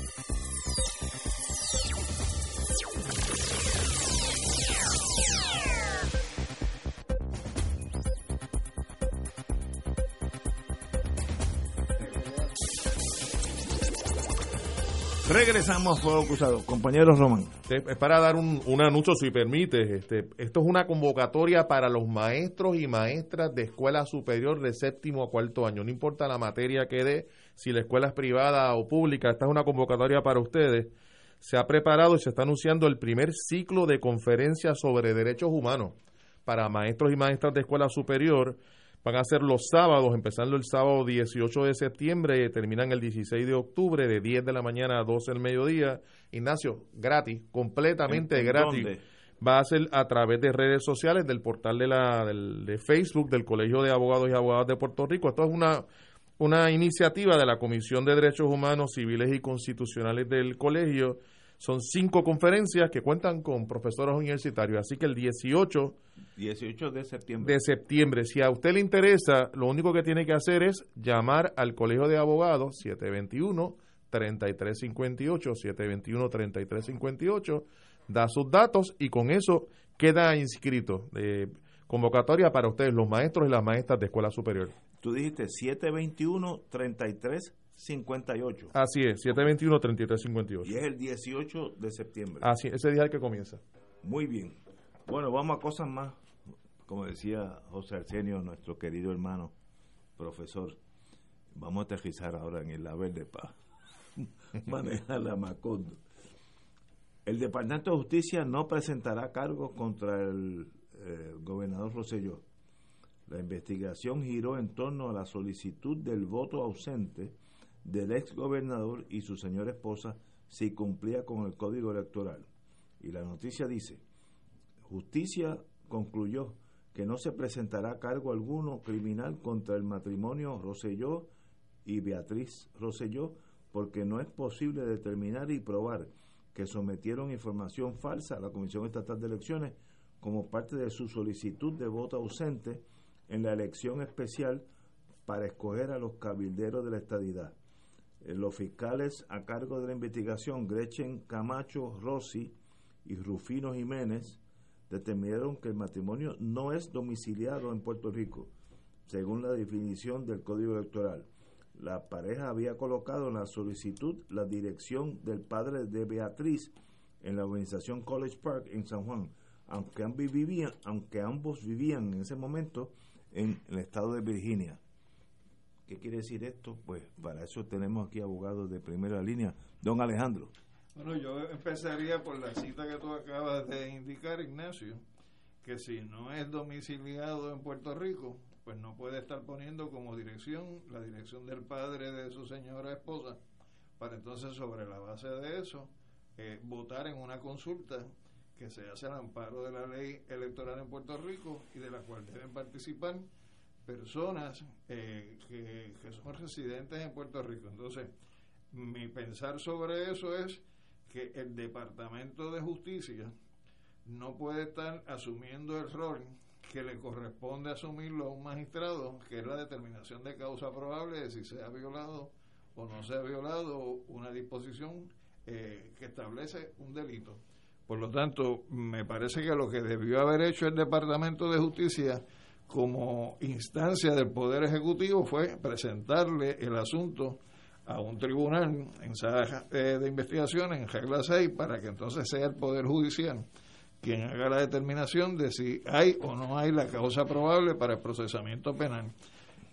Regresamos a Fuego Cruzado. Compañero Román. Es para dar un, un anuncio, si permites. Este, esto es una convocatoria para los maestros y maestras de escuela superior de séptimo a cuarto año. No importa la materia que dé, si la escuela es privada o pública, esta es una convocatoria para ustedes. Se ha preparado y se está anunciando el primer ciclo de conferencias sobre derechos humanos para maestros y maestras de escuela superior. Van a ser los sábados, empezando el sábado 18 de septiembre terminan el 16 de octubre de 10 de la mañana a 12 del mediodía. Ignacio, gratis, completamente ¿En- en gratis. dónde? Va a ser a través de redes sociales, del portal de, la, del- de Facebook del Colegio de Abogados y Abogadas de Puerto Rico. Esto es una, una iniciativa de la Comisión de Derechos Humanos Civiles y Constitucionales del colegio. Son cinco conferencias que cuentan con profesores universitarios. Así que el 18 18 de septiembre. de septiembre. Si a usted le interesa, lo único que tiene que hacer es llamar al Colegio de Abogados 721-3358, 721-3358, da sus datos y con eso queda inscrito. Eh, convocatoria para ustedes, los maestros y las maestras de escuela superior. Tú dijiste 721-3358. Así es, 721-3358. Y es el 18 de septiembre. Así, ese día es el que comienza. Muy bien. Bueno, vamos a cosas más. Como decía José Arsenio, nuestro querido hermano, profesor. vamos a aterrizar ahora en el Label de Paz, maneja la Macondo. El Departamento de Justicia no presentará cargos contra el eh, gobernador Rosselló. La investigación giró en torno a la solicitud del voto ausente del ex gobernador y su señora esposa si cumplía con el código electoral. Y la noticia dice, justicia concluyó que no se presentará cargo alguno criminal contra el matrimonio Roselló y Beatriz Roselló porque no es posible determinar y probar que sometieron información falsa a la Comisión Estatal de Elecciones como parte de su solicitud de voto ausente en la elección especial para escoger a los cabilderos de la estadidad. Eh, los fiscales a cargo de la investigación, Gretchen Camacho Rossi y Rufino Jiménez, determinaron que el matrimonio no es domiciliado en Puerto Rico, según la definición del Código Electoral. La pareja había colocado en la solicitud la dirección del padre de Beatriz en la organización College Park en San Juan, aunque, aunque ambos vivían en ese momento en el estado de Virginia. ¿Qué quiere decir esto? Pues para eso tenemos aquí abogados de primera línea. Don Alejandro. Bueno, yo empezaría por la cita que tú acabas de indicar, Ignacio, que si no es domiciliado en Puerto Rico, pues no puede estar poniendo como dirección la dirección del padre de su señora esposa, para entonces sobre la base de eso eh, votar en una consulta que se hace al amparo de la ley electoral en Puerto Rico y de la cual deben participar personas eh, que, son residentes en Puerto Rico. Entonces, mi pensar sobre eso es que el Departamento de Justicia no puede estar asumiendo el rol que le corresponde asumirlo a un magistrado, que es la determinación de causa probable de si se ha violado o no se ha violado una disposición eh, que establece un delito. Por lo tanto, me parece que lo que debió haber hecho el Departamento de Justicia como instancia del Poder Ejecutivo fue presentarle el asunto a un tribunal en sala eh, de investigación en regla 6 para que entonces sea el Poder Judicial quien haga la determinación de si hay o no hay la causa probable para el procesamiento penal.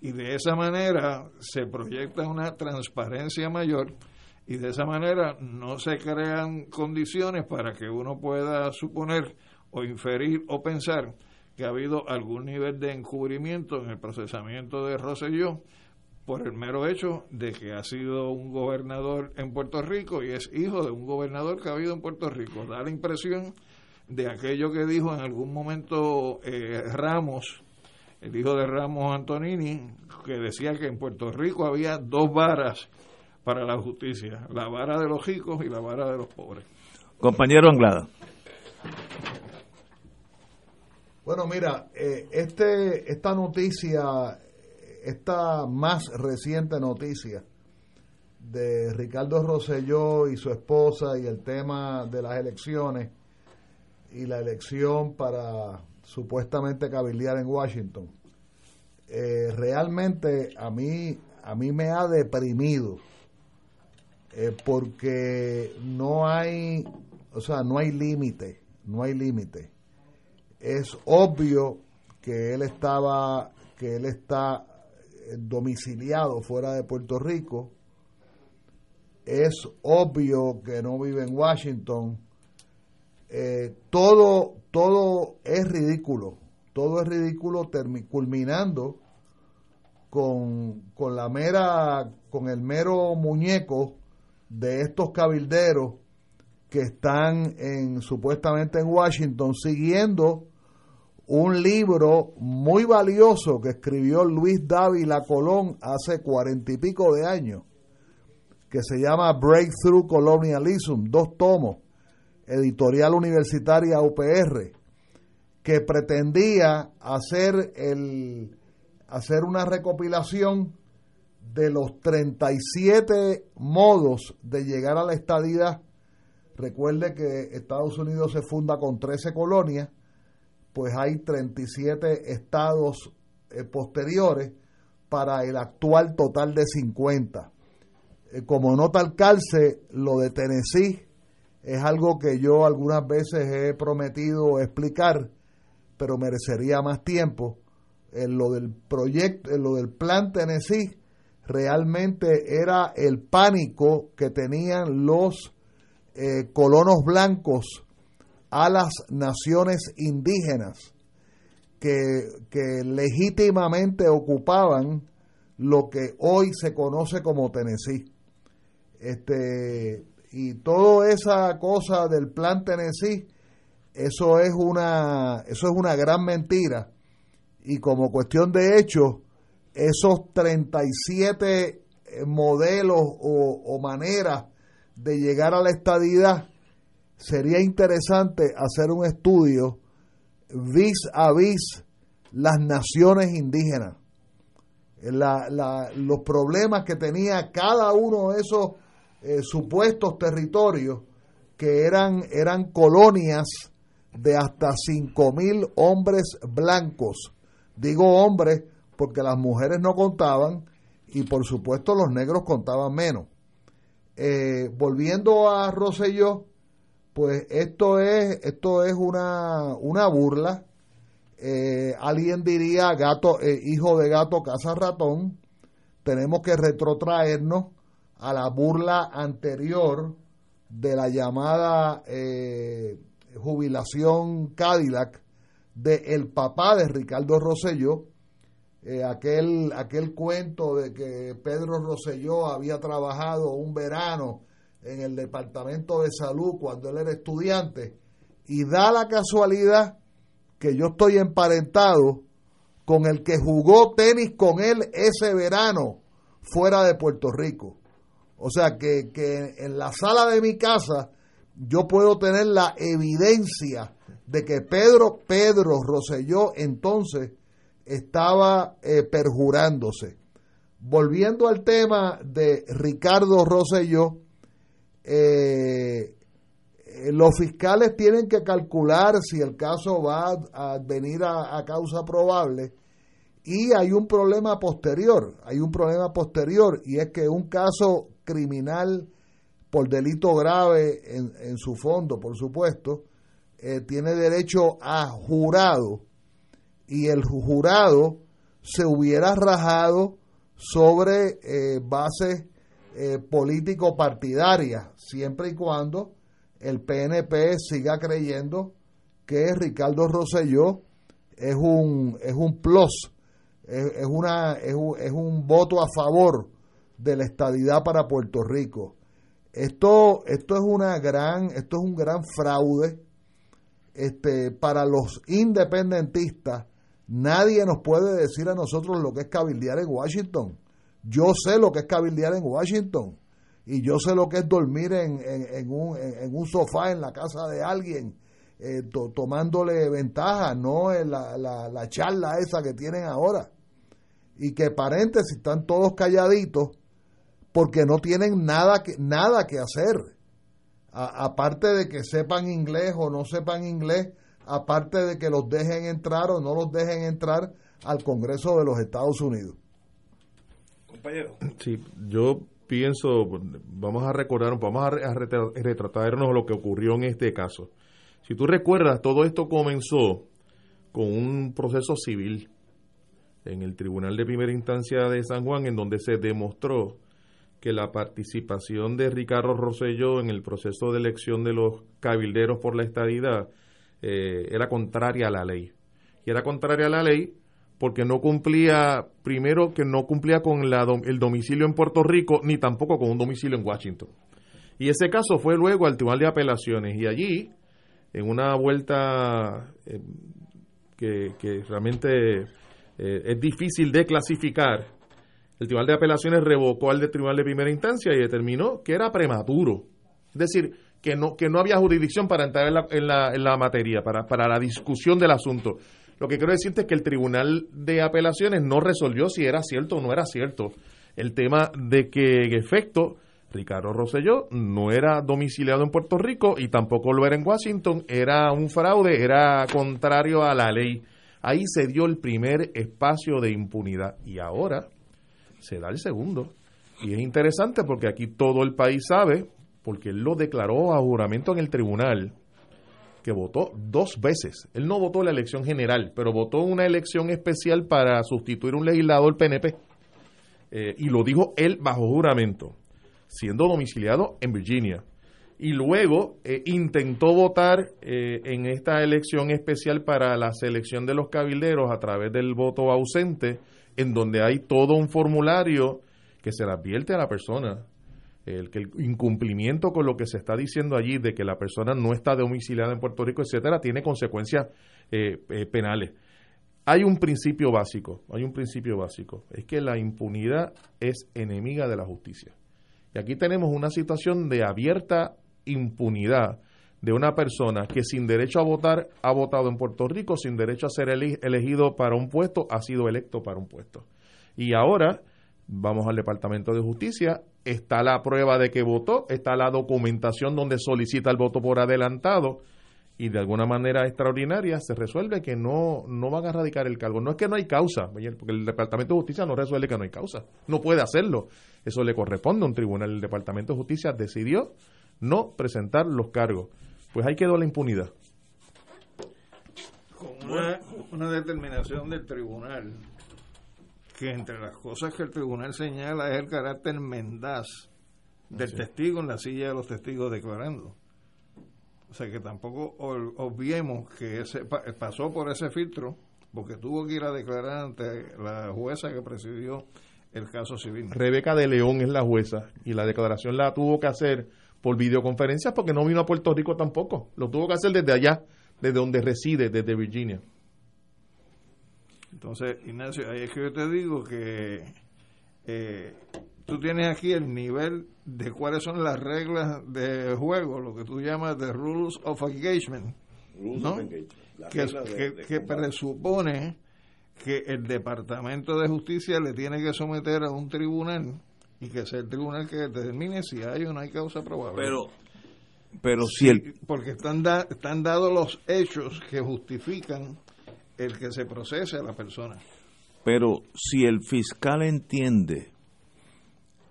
Y de esa manera se proyecta una transparencia mayor y de esa manera no se crean condiciones para que uno pueda suponer o inferir o pensar que ha habido algún nivel de encubrimiento en el procesamiento de Rosselló por el mero hecho de que ha sido un gobernador en Puerto Rico y es hijo de un gobernador que ha habido en Puerto Rico. Da la impresión de aquello que dijo en algún momento eh, Ramos, el hijo de Ramos Antonini, que decía que en Puerto Rico había dos varas para la justicia, la vara de los ricos y la vara de los pobres. Compañero Anglada. Bueno, mira, eh, este, esta noticia, esta más reciente noticia de Ricardo Rosselló y su esposa y el tema de las elecciones y la elección para supuestamente cabildear en Washington, eh, realmente a mí, a mí me ha deprimido eh, porque no hay, o sea, no hay límite, no hay límite. Es obvio que él estaba, que él está eh, domiciliado fuera de Puerto Rico. Es obvio que no vive en Washington. Eh, todo, todo es ridículo. Todo es ridículo culminando con, con la mera, con el mero muñeco de estos cabilderos que están en supuestamente en Washington siguiendo un libro muy valioso que escribió Luis Dávila Colón hace cuarenta y pico de años, que se llama Breakthrough Colonialism, dos tomos, editorial universitaria UPR, que pretendía hacer el hacer una recopilación de los 37 modos de llegar a la estadidad, recuerde que Estados Unidos se funda con 13 colonias, pues hay 37 estados eh, posteriores para el actual total de 50. Eh, como nota al calce, lo de Tennessee es algo que yo algunas veces he prometido explicar, pero merecería más tiempo. En lo del proyecto, en lo del plan Tennessee, realmente era el pánico que tenían los eh, colonos blancos a las naciones indígenas que, que legítimamente ocupaban lo que hoy se conoce como Tennessee. Este, y toda esa cosa del plan Tennessee, eso es una, eso es una gran mentira. Y como cuestión de hecho, esos 37 eh, modelos o, o maneras de llegar a la estadidad, sería interesante hacer un estudio vis a vis las naciones indígenas, los problemas que tenía cada uno de esos eh, supuestos territorios que eran, eran colonias de hasta mil hombres blancos. Digo hombres porque las mujeres no contaban y por supuesto los negros contaban menos. Eh, volviendo a Rosselló, pues esto es, esto es una, una burla. Eh, alguien diría gato, eh, hijo de gato caza ratón. Tenemos que retrotraernos a la burla anterior de la llamada jubilación Cadillac de el papá de Ricardo Rosselló, eh, aquel, aquel cuento de que Pedro Rosselló había trabajado un verano en el Departamento de Salud cuando él era estudiante, y da la casualidad que yo estoy emparentado con el que jugó tenis con él ese verano fuera de Puerto Rico. O sea que, que en la sala de mi casa yo puedo tener la evidencia de que Pedro, Pedro Rosselló entonces estaba eh, perjurándose. Volviendo al tema de Ricardo Rosselló, eh, eh, los fiscales tienen que calcular si el caso va a venir a, causa probable y hay un problema posterior, hay un problema posterior y es que un caso criminal por delito grave en, su fondo, por supuesto, tiene derecho a jurado y el jurado se hubiera rajado sobre eh, bases eh, político-partidarias, siempre y cuando el PNP siga creyendo que Ricardo Rosselló es un, es un plus, es, una, es, un, es un voto a favor de la estadidad para Puerto Rico. Esto, esto es una gran, esto es un gran fraude este, para los independentistas Nadie nos puede decir a nosotros lo que es cabildear en Washington. Yo sé lo que es cabildear en Washington y yo sé lo que es dormir en, en, un, en un, sofá en la casa de alguien eh, tomándole ventaja, no en la, la, charla esa que tienen ahora. Y que paréntesis, están todos calladitos porque no tienen nada que, nada que hacer. aparte de que sepan inglés o no sepan inglés, aparte de que los dejen entrar o no los dejen entrar al Congreso de los Estados Unidos. Sí, yo pienso, vamos a recordar, vamos a, retratarnos lo que ocurrió en este caso. Si tú recuerdas, todo esto comenzó con un proceso civil en el Tribunal de Primera Instancia de San Juan, en donde se demostró que la participación de Ricardo Rosselló en el proceso de elección de los cabilderos por la estadidad eh, era contraria a la ley. Y era contraria a la ley porque no cumplía, primero que no cumplía con la, el domicilio en Puerto Rico, ni tampoco con un domicilio en Washington. Y ese caso fue luego al Tribunal de Apelaciones y allí, en una vuelta eh, que, que, realmente eh, es difícil de clasificar, el Tribunal de Apelaciones revocó al de Tribunal de Primera Instancia y determinó que era prematuro. Es decir, que no, que no había jurisdicción para entrar en la, en la, en la materia, para, para la discusión del asunto. Lo que quiero decirte es que el Tribunal de Apelaciones no resolvió si era cierto o no era cierto el tema de que, en efecto, Ricardo Rosselló no era domiciliado en Puerto Rico y tampoco lo era en Washington, era un fraude, era contrario a la ley. Ahí se dio el primer espacio de impunidad y ahora se da el segundo. Y es interesante porque aquí todo el país sabe, porque él lo declaró a juramento en el tribunal, que votó dos veces. Él no votó la elección general, pero votó una elección especial para sustituir un legislador PNP. eh, y lo dijo él bajo juramento, siendo domiciliado en Virginia. Y luego eh, intentó votar eh, en esta elección especial para la selección de los cabilderos a través del voto ausente, en donde hay todo un formulario que se le advierte a la persona el el incumplimiento con lo que se está diciendo allí de que la persona no está domiciliada en Puerto Rico, etcétera, tiene consecuencias penales. Hay un principio básico, hay un principio básico, es que la impunidad es enemiga de la justicia. Y aquí tenemos una situación de abierta impunidad de una persona que sin derecho a votar ha votado en Puerto Rico, sin derecho a ser elegido para un puesto, ha sido electo para un puesto. Y ahora vamos al Departamento de Justicia, está la prueba de que votó, está la documentación donde solicita el voto por adelantado y de alguna manera extraordinaria se resuelve que no, no van a radicar el cargo. No es que no hay causa, porque el Departamento de Justicia no resuelve que no hay causa, no puede hacerlo. Eso le corresponde a un tribunal. El Departamento de Justicia decidió no presentar los cargos. Pues ahí quedó la impunidad. Con una determinación del tribunal, que entre las cosas que el tribunal señala es el carácter mendaz del testigo en la silla de los testigos declarando o sea que tampoco obviemos que ese pasó por ese filtro porque tuvo que ir a declarar ante la jueza que presidió el caso civil. Rebeca de León es la jueza y la declaración la tuvo que hacer por videoconferencia porque no vino a Puerto Rico tampoco. Lo tuvo que hacer desde allá, desde donde reside, desde Virginia. Entonces, Ignacio, ahí es que yo te digo que eh, tú tienes aquí el nivel de cuáles son las reglas de juego, lo que tú llamas de rules of engagement, que, presupone que el Departamento de Justicia le tiene que someter a un tribunal y que sea el tribunal que determine si hay o no hay causa probable. Pero, pero si el... Porque están, están dados los hechos que justifican el que se procese a la persona. Pero si el fiscal entiende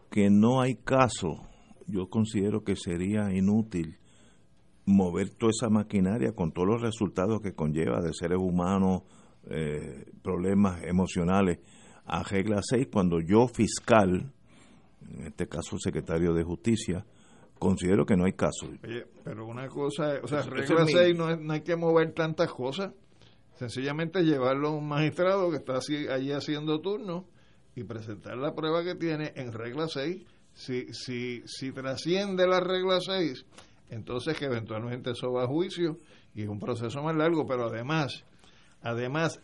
que no hay caso, yo considero que sería inútil mover toda esa maquinaria con todos los resultados que conlleva de seres humanos, eh, problemas emocionales, a regla 6 cuando yo fiscal, en este caso secretario de justicia, considero que no hay caso. pero una cosa, o sea, regla 6 no, no hay que mover tantas cosas, sencillamente llevarlo a un magistrado que está así, allí haciendo turno y presentar la prueba que tiene en regla 6. Si, si, si trasciende la regla 6, entonces que eventualmente eso va a juicio y es un proceso más largo, pero además, además,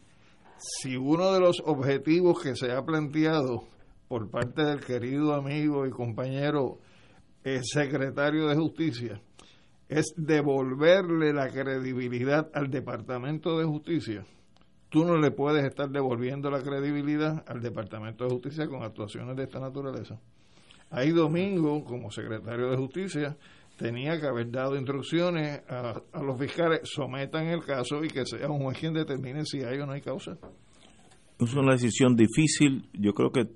si uno de los objetivos que se ha planteado por parte del querido amigo y compañero eh, secretario de Justicia es devolverle la credibilidad al Departamento de Justicia, tú no le puedes estar devolviendo la credibilidad al Departamento de Justicia con actuaciones de esta naturaleza. Ahí Domingo, como secretario de Justicia, tenía que haber dado instrucciones a, los fiscales, sometan el caso y que sea un juez quien determine si hay o no hay causa. Es una decisión difícil. Yo creo que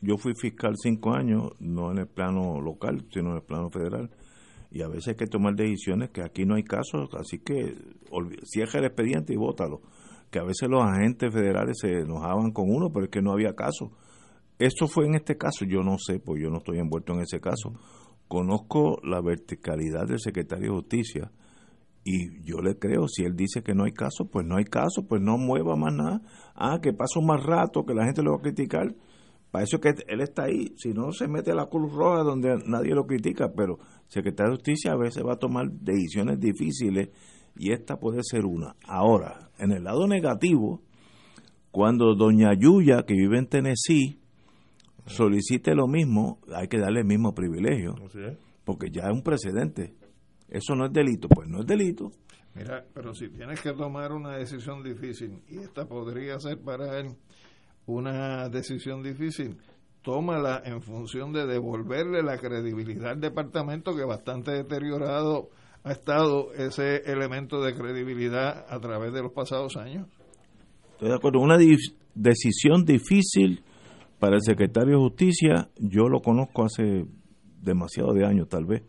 yo fui fiscal cinco años, no en el plano local, sino en el plano federal. Y a veces hay que tomar decisiones que aquí no hay casos, así que cierra el expediente y bótalo que a veces los agentes federales se enojaban con uno, pero es que no había caso. Esto fue en este caso, yo no sé, pues yo no estoy envuelto en ese caso. Conozco la verticalidad del secretario de Justicia y yo le creo, si él dice que no hay caso, pues no hay caso, pues no mueva más nada. Ah, que pasa más rato, que la gente lo va a criticar. Para eso que él está ahí, si no se mete a la Cruz Roja donde nadie lo critica, pero el secretario de Justicia a veces va a tomar decisiones difíciles y esta puede ser una. Ahora, en el lado negativo, cuando doña Yuya, que vive en Tennessee, solicite lo mismo, hay que darle el mismo privilegio, porque ya es un precedente. Eso no es delito, pues no es delito. Mira, pero si tienes que tomar una decisión difícil, y esta podría ser para él una decisión difícil, tómala en función de devolverle la credibilidad al departamento que bastante deteriorado ha estado ese elemento de credibilidad a través de los pasados años. Estoy de acuerdo. Una decisión difícil para el secretario de Justicia. Yo lo conozco hace demasiado de años, tal vez.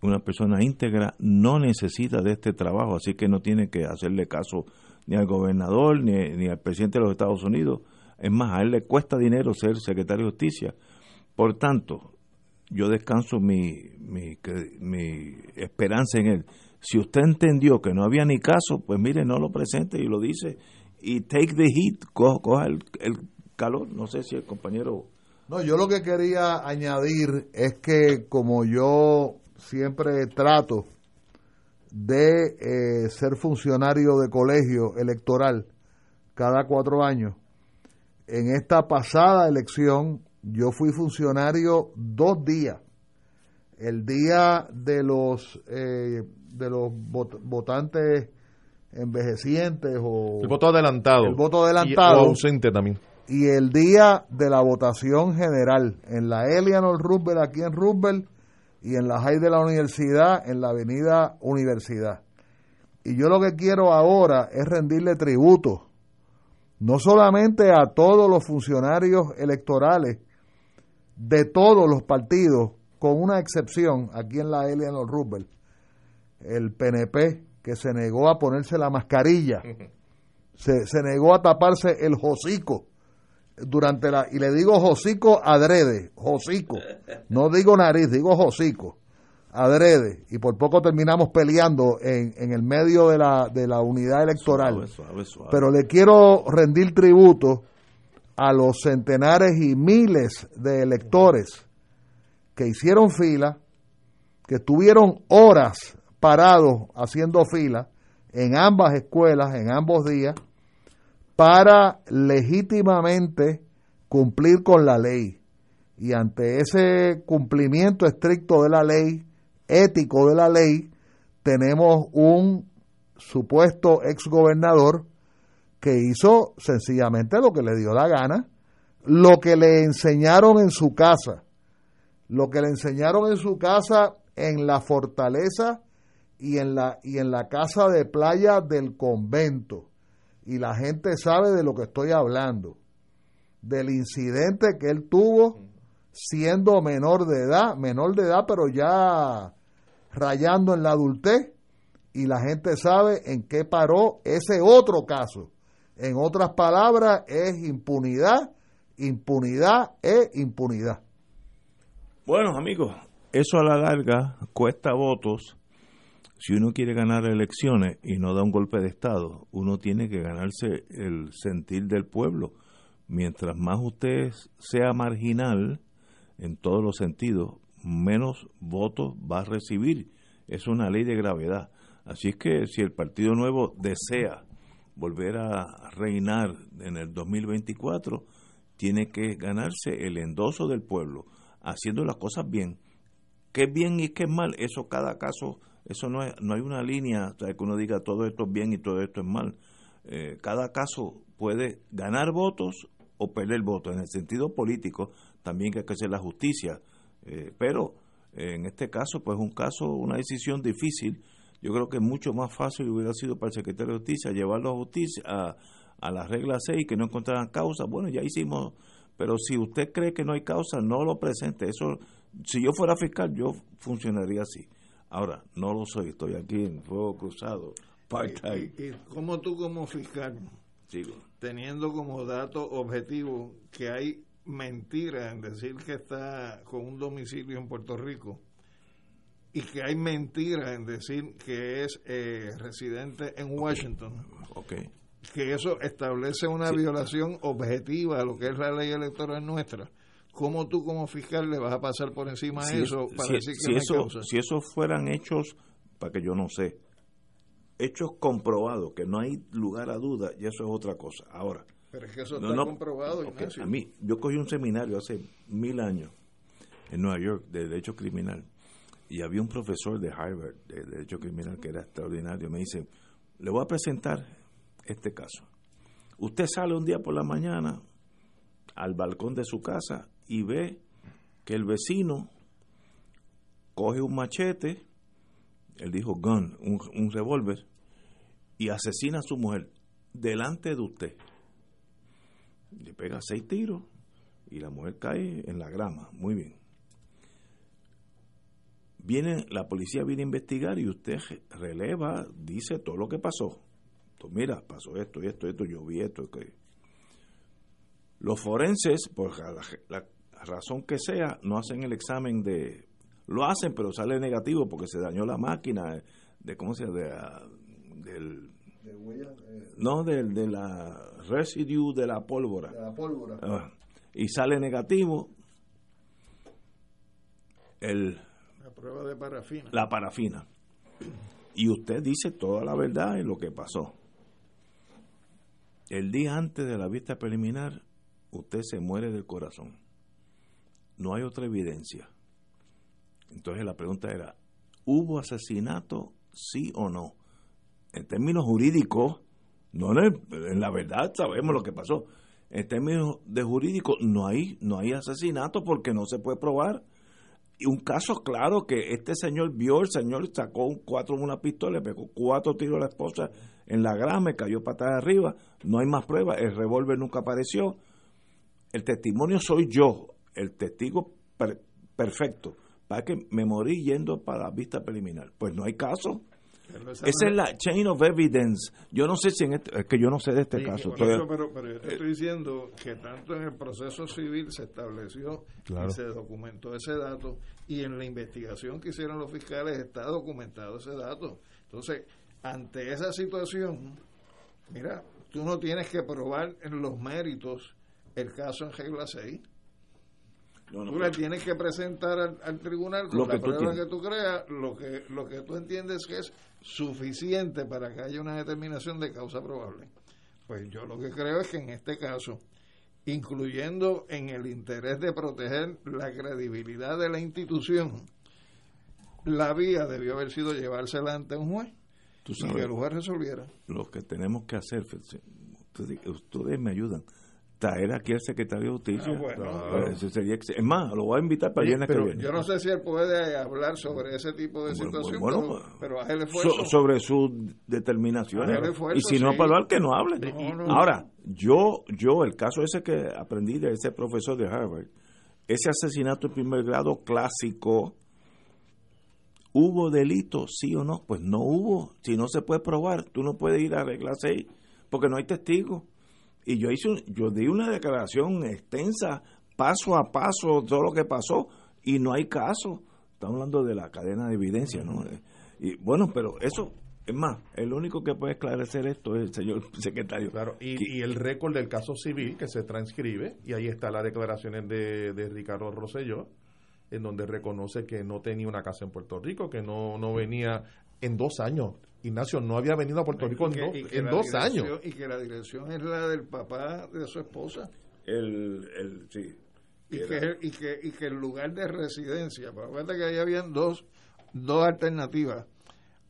Una persona íntegra no necesita de este trabajo, así que no tiene que hacerle caso ni al gobernador ni, ni al presidente de los Estados Unidos. Es más, a él le cuesta dinero ser secretario de justicia. Por tanto, yo descanso mi, mi, esperanza en él. Si usted entendió que no había ni caso, pues mire, no lo presente y lo dice. Y take the heat, coja, el, calor. No sé si el compañero... No, yo lo que quería añadir es que como yo siempre trato de eh, ser funcionario de colegio electoral cada cuatro años, en esta pasada elección yo fui funcionario dos días. El día de los eh, de los votantes envejecientes o el voto adelantado. El voto adelantado. O ausente también. Y el día de la votación general en la Eleanor Roosevelt aquí en Roosevelt y en la High de la Universidad en la Avenida Universidad. Y yo lo que quiero ahora es rendirle tributo no solamente a todos los funcionarios electorales de todos los partidos, con una excepción, aquí en la Eleanor Roosevelt, el PNP, que se negó a ponerse la mascarilla, se, se negó a taparse el hocico durante la, y le digo hocico adrede, hocico, no digo nariz, digo hocico, adrede, y por poco terminamos peleando en, en el medio de la, de la unidad electoral. Pero le quiero rendir tributo a los centenares y miles de electores que hicieron fila, que estuvieron horas parados haciendo fila en ambas escuelas, en ambos días, para legítimamente cumplir con la ley. Y ante ese cumplimiento estricto de la ley, ético de la ley, tenemos un supuesto exgobernador que hizo sencillamente lo que le dio la gana, lo que le enseñaron en su casa, lo que le enseñaron en su casa en la fortaleza y en la, y en la casa de playa del convento. Y la gente sabe de lo que estoy hablando, del incidente que él tuvo siendo menor de edad, menor de edad, pero ya rayando en la adultez, y la gente sabe en qué paró ese otro caso en otras palabras, es impunidad, impunidad e impunidad. Bueno, amigos, eso a la larga cuesta votos. Si uno quiere ganar elecciones y no da un golpe de Estado, uno tiene que ganarse el sentir del pueblo. Mientras más usted sea marginal, en todos los sentidos, menos votos va a recibir. Es una ley de gravedad. Así es que si el Partido Nuevo desea volver a reinar en el 2024, tiene que ganarse el endoso del pueblo, haciendo las cosas bien. ¿Qué bien y qué es mal? Eso cada caso, eso no, es, no hay una línea que uno diga todo esto es bien y todo esto es mal. Eh, cada caso puede ganar votos o perder votos. En el sentido político también hay que hacer la justicia. Eh, pero en este caso, pues un caso, una decisión difícil yo creo que mucho más fácil hubiera sido para el secretario de Justicia llevarlo a justicia a, a la regla 6 que no encontraran causa. Bueno, ya hicimos, pero si usted cree que no hay causa, no lo presente. Eso, si yo fuera fiscal, yo funcionaría así. Ahora, no lo soy, estoy aquí en fuego cruzado. ¿Y, y, cómo tú como fiscal, teniendo como dato objetivo que hay mentira en decir que está con un domicilio en Puerto Rico, y que hay mentira en decir que es eh, residente en Washington. Okay. Que eso establece una violación objetiva a lo que es la ley electoral nuestra. ¿Cómo tú como fiscal le vas a pasar por encima de eso para decir que si eso, Si esos fueran hechos, para que yo no sé, hechos comprobados, que no hay lugar a duda, y eso es otra cosa. Ahora. Pero es que eso está comprobado, A mí, yo cogí un seminario hace mil años en Nueva York de Derecho Criminal y había un profesor de Harvard de Derecho Criminal que era extraordinario. Me dice, le voy a presentar este caso. Usted sale un día por la mañana al balcón de su casa y ve que el vecino coge un machete, él dijo gun, un, un revólver, y asesina a su mujer delante de usted. Le pega seis tiros y la mujer cae en la grama. Muy bien viene la policía viene a investigar y usted releva, dice todo lo que pasó. Entonces, mira, pasó esto esto, esto, yo vi esto. Que... Los forenses, por la, razón que sea, no hacen el examen de... Lo hacen, pero sale negativo porque se dañó la máquina de, ¿cómo se llama? De, del... Eh. no, de, de la residue de la pólvora. De la pólvora. Ah, y sale negativo. El, la prueba de parafina. La parafina. Y usted dice toda la verdad en lo que pasó. El día antes de la vista preliminar, usted se muere del corazón. No hay otra evidencia. Entonces la pregunta era, ¿hubo asesinato sí o no? En términos jurídicos, no en, la verdad sabemos lo que pasó. En términos de jurídico no hay no hay asesinato porque no se puede probar. Y un caso claro que este señor vio, el señor sacó un cuatro una pistola, pegó cuatro tiros a la esposa en la grama, cayó patada arriba, no hay más pruebas, el revólver nunca apareció, el testimonio soy yo, el testigo perfecto, para que me morí yendo para la vista preliminar. Pues no hay caso. Esa es la chain of evidence. Yo no sé si en este, es que yo no sé de este caso. pero, pero, yo te estoy diciendo que tanto en el proceso civil se estableció y se documentó ese dato y en la investigación que hicieron los fiscales está documentado ese dato. Entonces, ante esa situación, mira, tú no tienes que probar en los méritos el caso en regla 6. tú le tienes que presentar al, tribunal con la prueba que tú creas lo que, lo que tú entiendes que es suficiente para que haya una determinación de causa probable. Pues yo lo que creo es que en este caso, incluyendo en el interés de proteger la credibilidad de la institución, la vía debió haber sido llevársela ante un juez y que el juez resolviera. Lo que tenemos que hacer, ustedes me ayudan, traer aquí al secretario de Justicia. Ah, sería es más, lo voy a invitar para el que Yo no sé si él puede hablar sobre ese tipo de situación, pero, haz el esfuerzo. sobre sus determinaciones. y si no para hablar, que no hable. Ahora, yo, yo, el caso ese que aprendí de ese profesor de Harvard, ese asesinato en primer grado clásico, ¿hubo delito, sí o no? Pues no hubo. Si no se puede probar, tú no puedes ir a regla 6 porque no hay testigos y yo hice yo di una declaración extensa paso a paso todo lo que pasó y no hay caso. Estamos hablando de la cadena de evidencia no y bueno pero eso es más el único que puede esclarecer esto es el señor secretario. Claro y, el récord del caso civil que se transcribe y ahí está las declaraciones de, de Ricardo Rosselló en donde reconoce que no tenía una casa en Puerto Rico, que no, no venía en dos años Ignacio no había venido a Puerto Rico en, dos años. Y que la dirección es la del papá de su esposa. El, el, sí. Y que, y, que, y que el lugar de residencia, acuérdate que ahí habían dos, dos alternativas.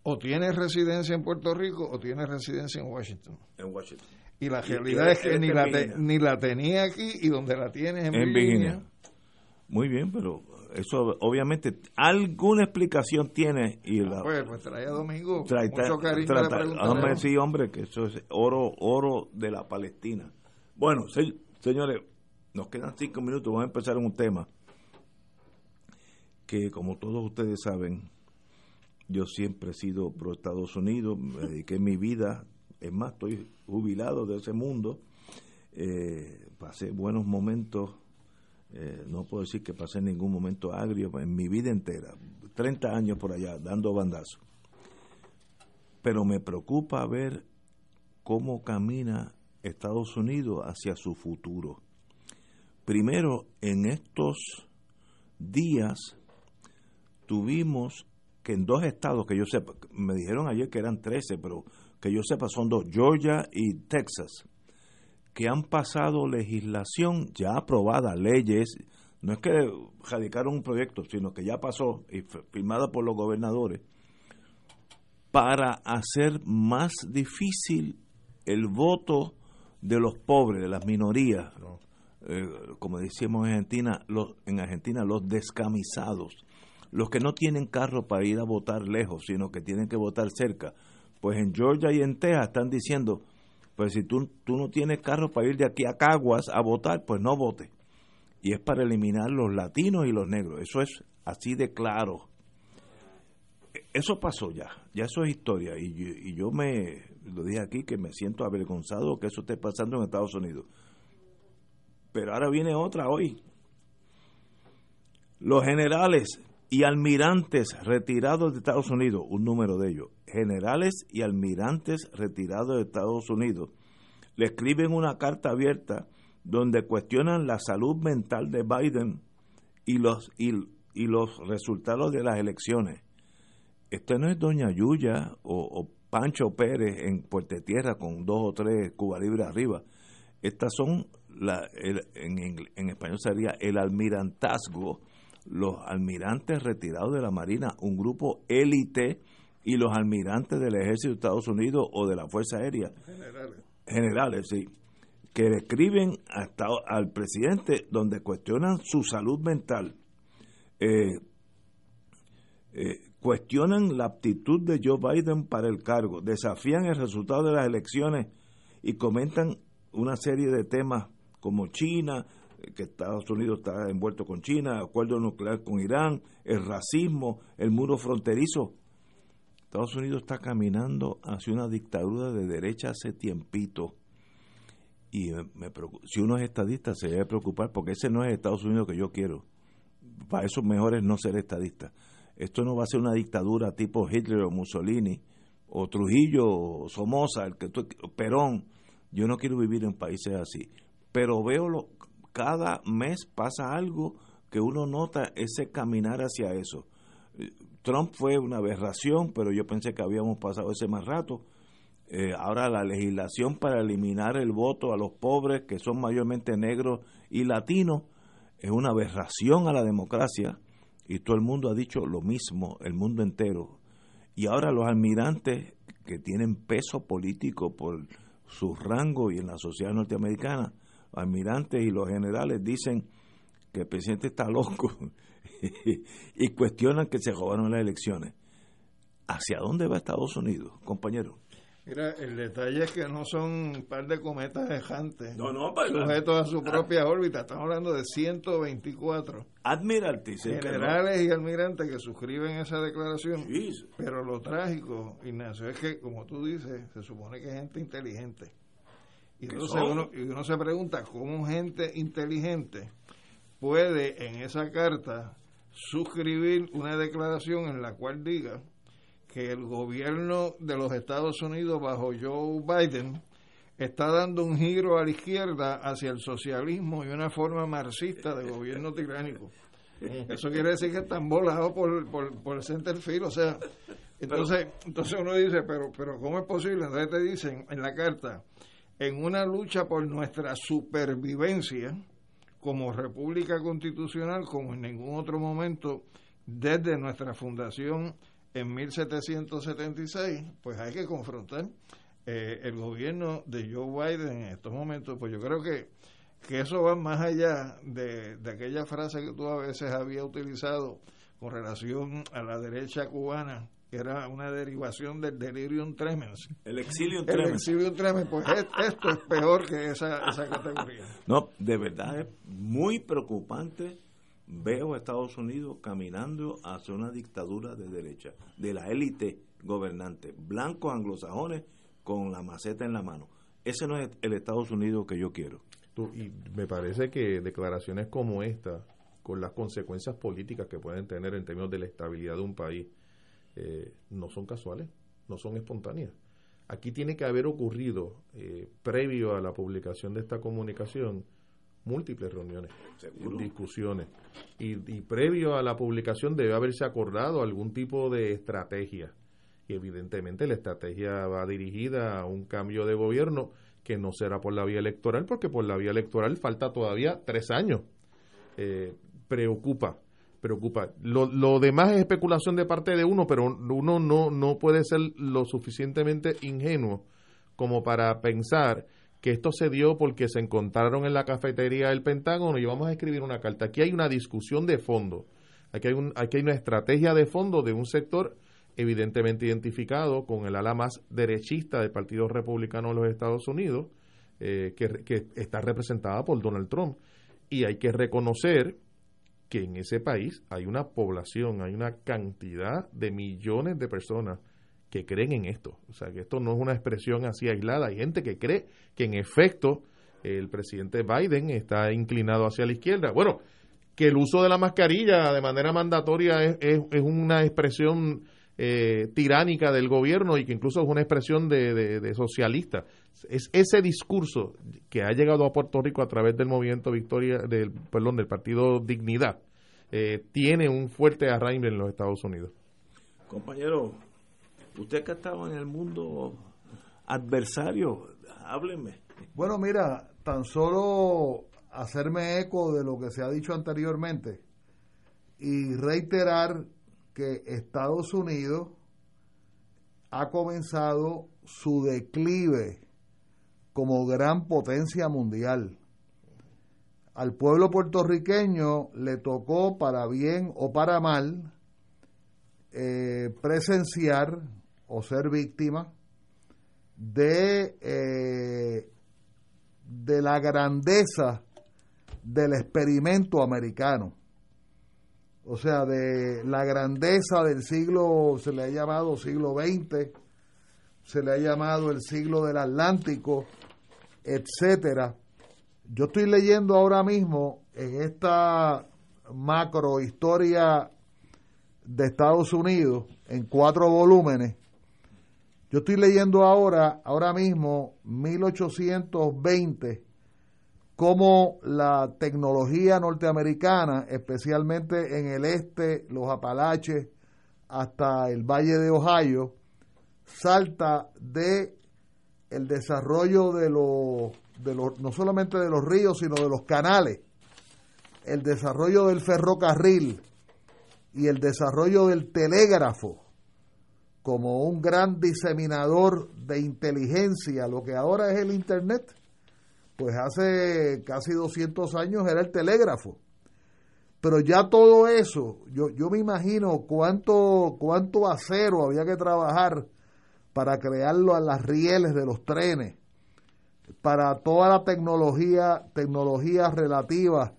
O tienes residencia en Puerto Rico o tienes residencia en Washington. En Washington. Y la realidad es que ni la, ni la tenía aquí y donde la tienes en, Virginia. Muy bien, pero eso obviamente alguna explicación tiene y la, pues, pues trae a Domingo trae, mucho cariño hombre, sí hombre que eso es oro oro de la Palestina. Bueno señores nos quedan cinco minutos vamos a empezar en un tema que como todos ustedes saben yo siempre he sido pro Estados Unidos me dediqué mi vida es más estoy jubilado de ese mundo eh, pasé buenos momentos eh, no puedo decir que pasé ningún momento agrio en mi vida entera, 30 años por allá dando bandazos. Pero me preocupa ver cómo camina Estados Unidos hacia su futuro. Primero, en estos días tuvimos que en dos estados que yo sepa, me dijeron ayer que eran 13, pero que yo sepa son dos, Georgia y Texas, que han pasado legislación ya aprobada, leyes, no es que radicaron un proyecto, sino que ya pasó y firmada por los gobernadores, para hacer más difícil el voto de los pobres, de las minorías, eh, como decíamos en Argentina, los, en Argentina, los descamisados, los que no tienen carro para ir a votar lejos, sino que tienen que votar cerca. Pues en Georgia y en Texas están diciendo, pues si tú, tú no tienes carro para ir de aquí a Caguas a votar, pues no vote. Y es para eliminar los latinos y los negros. Eso es así de claro. Eso pasó ya, ya eso es historia. Y yo, y yo me lo dije aquí que me siento avergonzado que eso esté pasando en Estados Unidos. Pero ahora viene otra hoy. Los generales y almirantes retirados de Estados Unidos, un número de ellos, generales y almirantes retirados de Estados Unidos, le escriben una carta abierta donde cuestionan la salud mental de Biden y los, y, los resultados de las elecciones. Esto no es Doña Yuya o, Pancho Pérez en Puerto Tierra con dos o tres Cuba Libre arriba. Estas son, la, en, en español sería el almirantazgo los almirantes retirados de la Marina, un grupo élite, y los almirantes del Ejército de Estados Unidos o de la Fuerza Aérea. Generales. Generales, sí. Que le escriben hasta al presidente donde cuestionan su salud mental. Eh, eh, cuestionan la aptitud de Joe Biden para el cargo, desafían el resultado de las elecciones y comentan una serie de temas como China, que Estados Unidos está envuelto con China, acuerdo nuclear con Irán, el racismo, el muro fronterizo. Estados Unidos está caminando hacia una dictadura de derecha hace tiempito. Y me, si uno es estadista se debe preocupar porque ese no es Estados Unidos que yo quiero. Para eso mejor es no ser estadista. Esto no va a ser una dictadura tipo Hitler o Mussolini o Trujillo o Somoza, el que Perón. Yo no quiero vivir en países así. Pero veo lo, cada mes pasa algo que uno nota ese caminar hacia eso. Trump fue una aberración, pero yo pensé que habíamos pasado ese más rato. Eh, ahora la legislación para eliminar el voto a los pobres, que son mayormente negros y latinos, es una aberración a la democracia. Y todo el mundo ha dicho lo mismo, el mundo entero. Y ahora los almirantes que tienen peso político por su rango y en la sociedad norteamericana, almirantes y los generales dicen que el presidente está loco y cuestionan que se robaron las elecciones. ¿Hacia dónde va Estados Unidos, compañero? Mira, el detalle es que no son un par de cometas dejantes no, no, sujetos a su propia órbita. Estamos hablando de 124 admiraltes generales y almirantes que suscriben esa declaración. Pero lo trágico, Ignacio, es que, como tú dices, se supone que es gente inteligente. Y entonces uno, y uno se pregunta cómo gente inteligente puede en esa carta suscribir una declaración en la cual diga que el gobierno de los Estados Unidos bajo Joe Biden está dando un giro a la izquierda hacia el socialismo y una forma marxista de gobierno tiránico. Eso quiere decir que están volados por, por, por el centerfield, o sea, entonces, entonces uno dice, pero, pero ¿cómo es posible? Entonces te dicen en la carta, en una lucha por nuestra supervivencia como república constitucional como en ningún otro momento desde nuestra fundación en 1776, pues hay que confrontar eh, el gobierno de Joe Biden en estos momentos. Pues yo creo que, que eso va más allá de, de aquella frase que tú a veces había utilizado con relación a la derecha cubana que era una derivación del delirium tremens. El exilio tremens. El exilio tremens, pues esto es peor que esa, esa categoría. No, de verdad es muy preocupante. Veo a Estados Unidos caminando hacia una dictadura de derecha, de la élite gobernante, blancos anglosajones con la maceta en la mano. Ese no es el Estados Unidos que yo quiero. y me parece que declaraciones como esta, con las consecuencias políticas que pueden tener en términos de la estabilidad de un país, eh, no son casuales, no son espontáneas. Aquí tiene que haber ocurrido, eh, previo a la publicación de esta comunicación, múltiples reuniones, discusiones. Y, previo a la publicación debe haberse acordado algún tipo de estrategia. Y evidentemente la estrategia va dirigida a un cambio de gobierno que no será por la vía electoral, porque por la vía electoral falta todavía tres años. Eh, preocupa preocupa. Lo, lo demás es especulación de parte de uno, pero uno no, no puede ser lo suficientemente ingenuo como para pensar que esto se dio porque se encontraron en la cafetería del Pentágono y vamos a escribir una carta. Aquí hay una discusión de fondo. Aquí hay, un, aquí hay una estrategia de fondo de un sector evidentemente identificado con el ala más derechista del Partido Republicano de los Estados Unidos, eh, que, que está representada por Donald Trump. Y hay que reconocer que en ese país hay una población, hay una cantidad de millones de personas que creen en esto. O sea, que esto no es una expresión así aislada. Hay gente que cree que en efecto el presidente Biden está inclinado hacia la izquierda. Bueno, que el uso de la mascarilla de manera mandatoria es, es, una expresión eh, tiránica del gobierno y que incluso es una expresión de, de, socialista. Es ese discurso que ha llegado a Puerto Rico a través del movimiento Victoria, del, perdón, del partido Dignidad, eh, tiene un fuerte arraigo en los Estados Unidos. Compañero, usted que ha estado en el mundo adversario, hábleme. Bueno, mira, tan solo hacerme eco de lo que se ha dicho anteriormente y reiterar que Estados Unidos ha comenzado su declive como gran potencia mundial. Al pueblo puertorriqueño le tocó, para bien o para mal, eh, presenciar o ser víctima de, eh, de la grandeza del experimento americano. O sea, de la grandeza del siglo, se le ha llamado siglo XX, se le ha llamado el siglo del Atlántico, etcétera. Yo estoy leyendo ahora mismo en esta macro historia de Estados Unidos en cuatro volúmenes. Yo estoy leyendo ahora, ahora mismo, 1820 cómo la tecnología norteamericana, especialmente en el este, los Apalaches, hasta el Valle de Ohio, salta de el desarrollo de los, de los, no solamente de los ríos, sino de los canales, el desarrollo del ferrocarril y el desarrollo del telégrafo como un gran diseminador de inteligencia, lo que ahora es el Internet, pues hace casi 200 años era el telégrafo. Pero ya todo eso, yo, yo me imagino cuánto, cuánto acero había que trabajar para crearlo a las rieles de los trenes, para toda la tecnología, tecnología relativa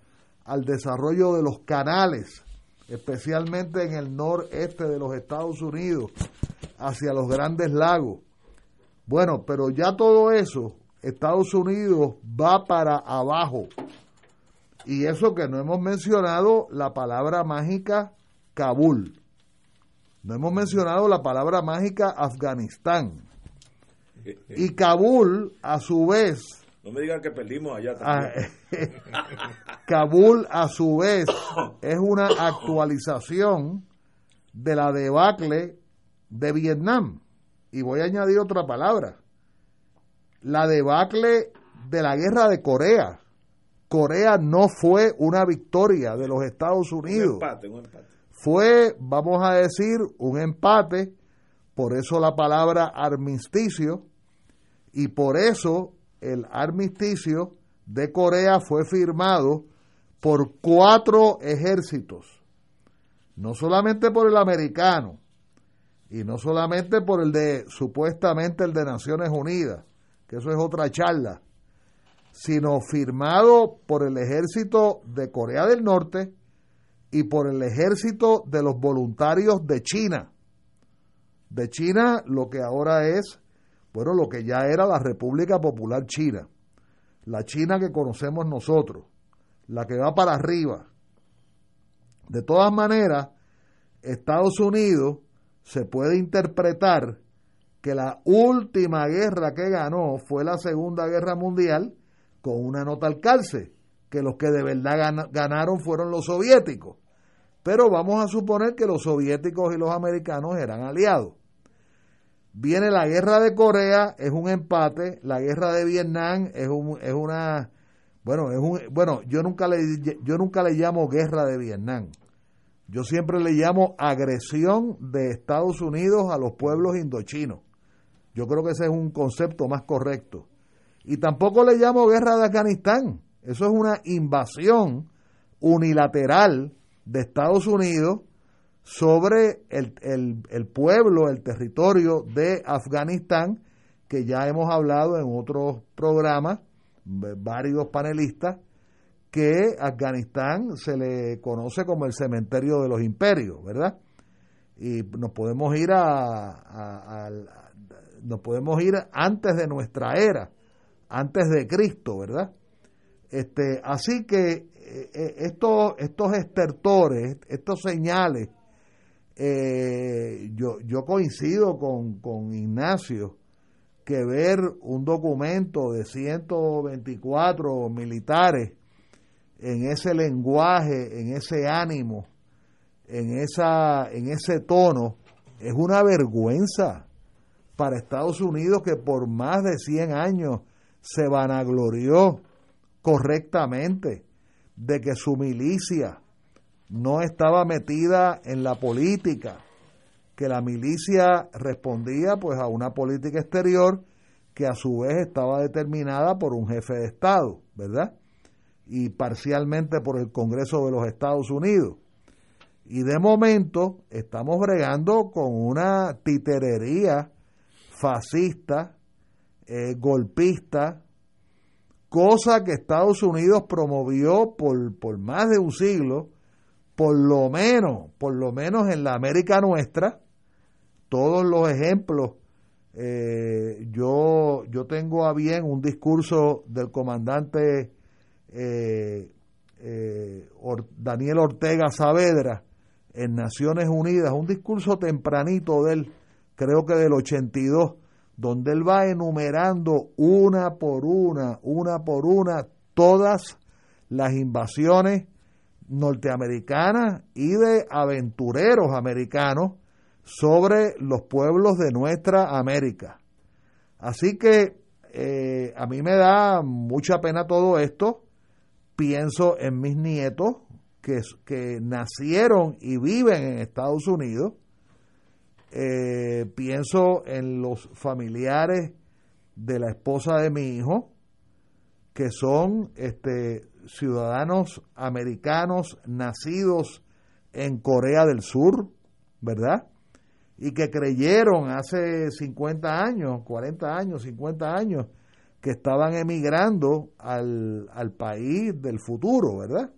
al desarrollo de los canales, especialmente en el noreste de los Estados Unidos, hacia los grandes lagos. Bueno, pero ya todo eso Estados Unidos va para abajo. Y eso que no hemos mencionado la palabra mágica Kabul. No hemos mencionado la palabra mágica Afganistán. Y Kabul, a su vez... No me digan que perdimos allá también. Kabul, a su vez, es una actualización de la debacle de Vietnam. Y voy a añadir otra palabra la debacle de la guerra de Corea. Corea no fue una victoria de los Estados Unidos. Un empate, un empate. Fue, vamos a decir, un empate, por eso la palabra armisticio, y por eso el armisticio de Corea fue firmado por cuatro ejércitos, no solamente por el americano, y no solamente por el de supuestamente el de Naciones Unidas, que eso es otra charla, sino firmado por el ejército de Corea del Norte y por el ejército de los voluntarios de China. De China, lo que ahora es, bueno, lo que ya era la República Popular China, la China que conocemos nosotros, la que va para arriba. De todas maneras, Estados Unidos se puede interpretar que la última guerra que ganó fue la Segunda Guerra Mundial con una nota al calce, que los que de verdad ganaron fueron los soviéticos. Pero vamos a suponer que los soviéticos y los americanos eran aliados. Viene la guerra de Corea, es un empate, la guerra de Vietnam es, un, es una bueno, es un, bueno, yo nunca le yo nunca le llamo guerra de Vietnam. Yo siempre le llamo agresión de Estados Unidos a los pueblos indochinos. Yo creo que ese es un concepto más correcto. Y tampoco le llamo guerra de Afganistán. Eso es una invasión unilateral de Estados Unidos sobre el, el, pueblo, el territorio de Afganistán, que ya hemos hablado en otros programas, varios panelistas, que Afganistán se le conoce como el cementerio de los imperios, ¿verdad? Y nos podemos ir a, a, nos podemos ir antes de nuestra era, antes de Cristo, ¿verdad? Este, así que eh, eh, estos, estos estertores, estos señales, eh, yo, yo coincido con, con Ignacio que ver un documento de 124 militares en ese lenguaje, en ese ánimo, en, esa, en ese tono, es una vergüenza para Estados Unidos que por más de 100 años se vanaglorió correctamente de que su milicia no estaba metida en la política, que la milicia respondía pues a una política exterior que a su vez estaba determinada por un jefe de Estado, ¿verdad? Y parcialmente por el Congreso de los Estados Unidos. Y de momento estamos bregando con una titerería fascista, eh, golpista, cosa que Estados Unidos promovió por, por más de un siglo, por lo menos, por lo menos en la América nuestra, todos los ejemplos, eh, yo, yo tengo a bien un discurso del comandante eh, Daniel Ortega Saavedra, en Naciones Unidas, un discurso tempranito de él, creo que del 82, donde él va enumerando una por una, una por una, todas las invasiones norteamericanas y de aventureros americanos sobre los pueblos de nuestra América. Así que eh, a mí me da mucha pena todo esto. Pienso en mis nietos, que, nacieron y viven en Estados Unidos. Eh, pienso en los familiares de la esposa de mi hijo, que son este, ciudadanos americanos nacidos en Corea del Sur, ¿verdad? Y que creyeron hace 50 años, 40 años, 50 años, que estaban emigrando al, al país del futuro, ¿verdad?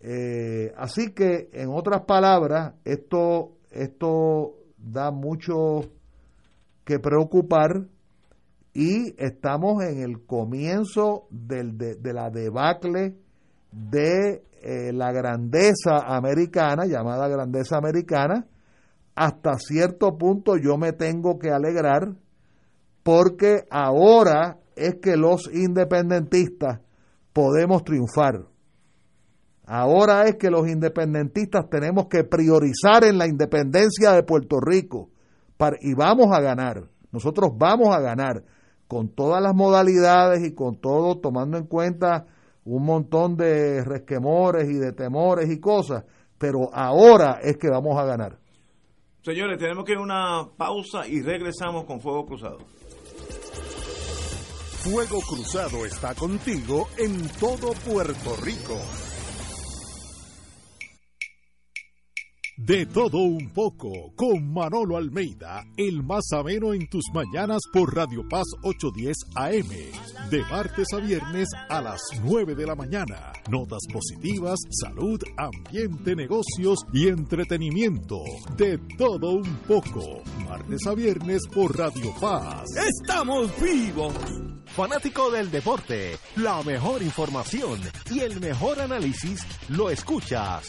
Eh, así que, en otras palabras, esto, esto da mucho que preocupar y estamos en el comienzo del, de, la debacle de eh, la grandeza americana, llamada grandeza americana, hasta cierto punto yo me tengo que alegrar porque ahora es que los independentistas podemos triunfar. Ahora es que los independentistas tenemos que priorizar en la independencia de Puerto Rico y vamos a ganar. Nosotros vamos a ganar con todas las modalidades y con todo tomando en cuenta un montón de resquemores y de temores y cosas, pero ahora es que vamos a ganar. Señores, tenemos que ir a una pausa y regresamos con Fuego Cruzado. Fuego Cruzado está contigo en todo Puerto Rico. De todo un poco, con Manolo Almeida, el más ameno en tus mañanas por Radio Paz 810 AM, de martes a viernes a las 9 de la mañana. Notas positivas, salud, ambiente, negocios y entretenimiento. De todo un poco, martes a viernes por Radio Paz. ¡Estamos vivos! Fanático del deporte, la mejor información y el mejor análisis lo escuchas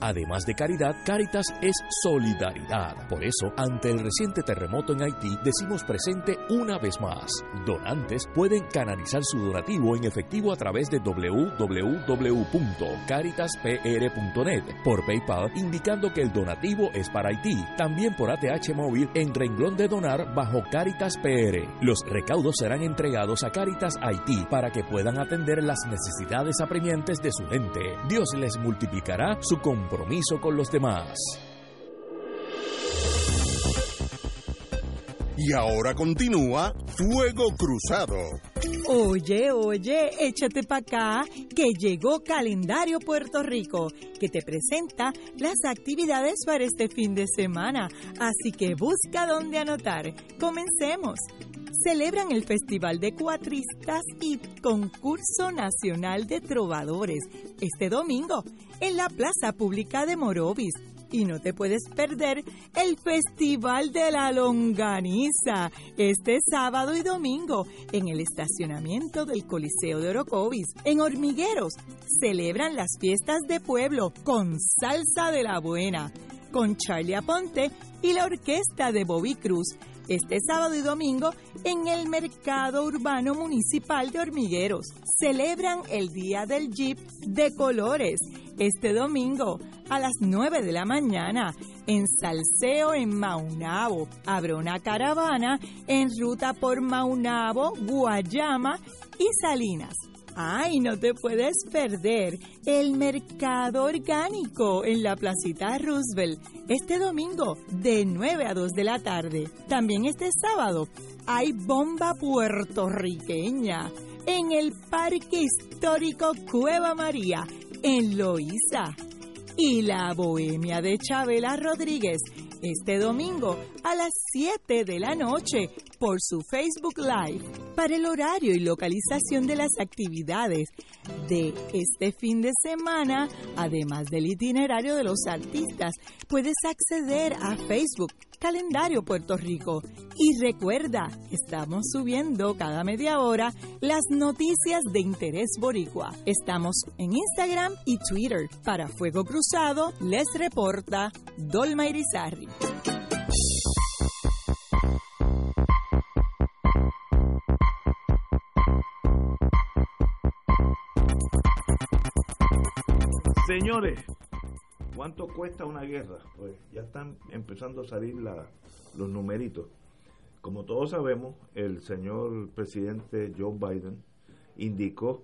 Además de caridad, Caritas es solidaridad. Por eso, ante el reciente terremoto en Haití, decimos presente una vez más. Donantes pueden canalizar su donativo en efectivo a través de www.caritaspr.net, por PayPal indicando que el donativo es para Haití, también por ATH móvil en renglón de donar bajo Caritas PR. Los recaudos serán entregados a Caritas Haití para que puedan atender las necesidades apremiantes de su gente. Dios les multiplicará su compromiso con los demás. Y ahora continúa Fuego Cruzado. Oye, oye, échate para acá, que llegó Calendario Puerto Rico, que te presenta las actividades para este fin de semana. Así que busca dónde anotar. Comencemos. Celebran el Festival de Cuatristas y Concurso Nacional de Trovadores este domingo en la Plaza Pública de Morovis y no te puedes perder el Festival de la Longaniza este sábado y domingo en el estacionamiento del Coliseo de Orocovis. En Hormigueros celebran las fiestas de pueblo con salsa de la buena, con Charlie Aponte y la orquesta de Bobby Cruz este sábado y domingo en el Mercado Urbano Municipal de Hormigueros. Celebran el Día del Jeep de Colores este domingo a las 9 de la mañana en Salseo en Maunabo. Habrá una caravana en ruta por Maunabo, Guayama y Salinas. Ay, no te puedes perder el mercado orgánico en la placita Roosevelt este domingo de 9 a 2 de la tarde. También este sábado hay bomba puertorriqueña en el Parque Histórico Cueva María en Loíza. Y la Bohemia de Chabela Rodríguez este domingo a las 7 de la noche por su Facebook Live. Para el horario y localización de las actividades de este fin de semana, además del itinerario de los artistas, puedes acceder a Facebook Calendario Puerto Rico. Y recuerda, estamos subiendo cada media hora las noticias de interés boricua. Estamos en Instagram y Twitter. Para Fuego Cruzado, les reporta Dolma Irizarri. Señores, ¿cuánto cuesta una guerra? Pues ya están empezando a salir la, los numeritos. Como todos sabemos, el señor presidente Joe Biden indicó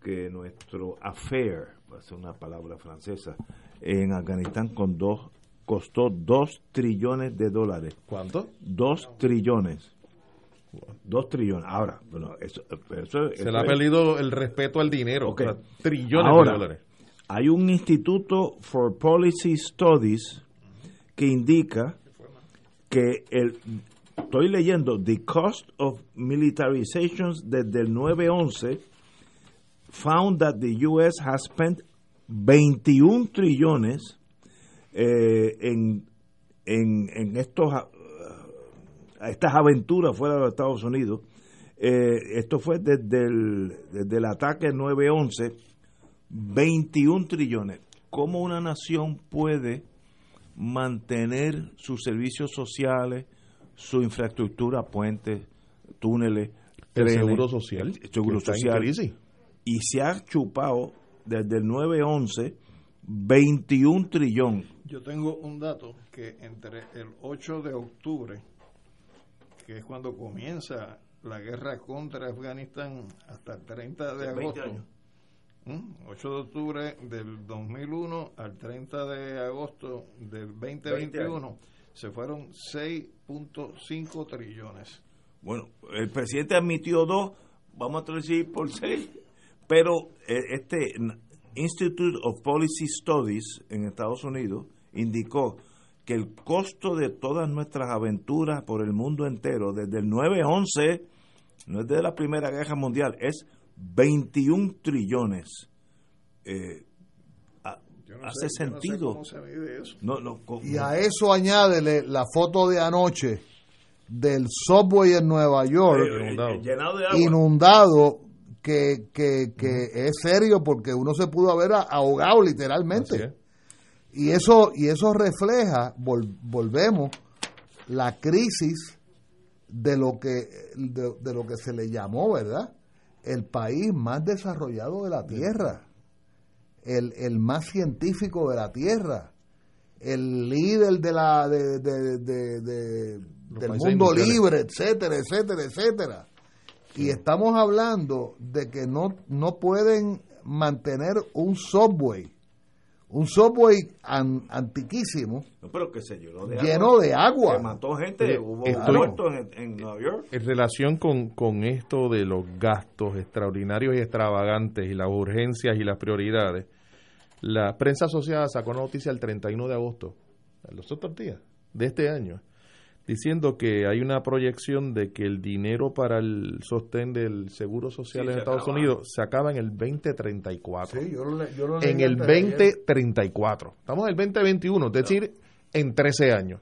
que nuestro affair, va a ser una palabra francesa, en Afganistán con dos, costó dos trillones de dólares. ¿Cuánto? Dos trillones. Dos trillones. Ahora, bueno, eso, eso- Se le ha perdido el respeto al dinero. Ok. o sea, trillones Ahora, de dólares. Hay un instituto for Policy Studies que indica que el estoy leyendo the cost of militarizations desde el 911 found that the US has spent 21 trillones eh, en, en, en estos a- a estas aventuras fuera de los Estados Unidos. Eh, esto fue desde el, desde el ataque 911, 21 trillones. ¿Cómo una nación puede mantener sus servicios sociales, su infraestructura, puentes, túneles, El trenes, seguro social, el seguro social, y se ha chupado desde el 911 21 trillón. Yo tengo un dato que entre el 8 de octubre, que es cuando comienza la guerra contra Afganistán, hasta el 30 de Hace 20 agosto, años. ¿Mm? 8 de octubre del 2001 al 30 de agosto del 2021, se fueron 6.5 trillones. Bueno, el presidente admitió dos, vamos a traducir por seis, pero eh, este Institute of Policy Studies en Estados Unidos indicó que el costo de todas nuestras aventuras por el mundo entero, desde el 9-11, no es de la Primera Guerra Mundial, es 21 trillones. Eh, ha- Yo no hace sé- yo no sé sentido. cómo se mide eso. No, no, co- Y a eso añádele la foto de anoche del subway en Nueva York Eh, eh, llenado de agua. inundado que, que, que es serio porque uno se pudo haber ahogado literalmente. Y eso, y eso refleja, volvemos, la crisis de lo que de, lo que se le llamó, ¿verdad? El país más desarrollado de la Tierra, el, el más científico de la Tierra, el líder de la de, del mundo libre, etcétera, etcétera, etcétera. Y estamos hablando de que no, no pueden mantener un subway, un subway antiquísimo, lleno de agua. Que mató gente, hubo muertos en, Nueva York. En relación con, con esto de los gastos extraordinarios y extravagantes y las urgencias y las prioridades, la prensa asociada sacó una noticia el 31 de agosto, los otros días de este año, diciendo que hay una proyección de que el dinero para el sostén del seguro social en Estados Unidos se acaba en el 2034. Sí, yo lo, yo lo en el 2034. Estamos en el 2021, es decir, en 13 años.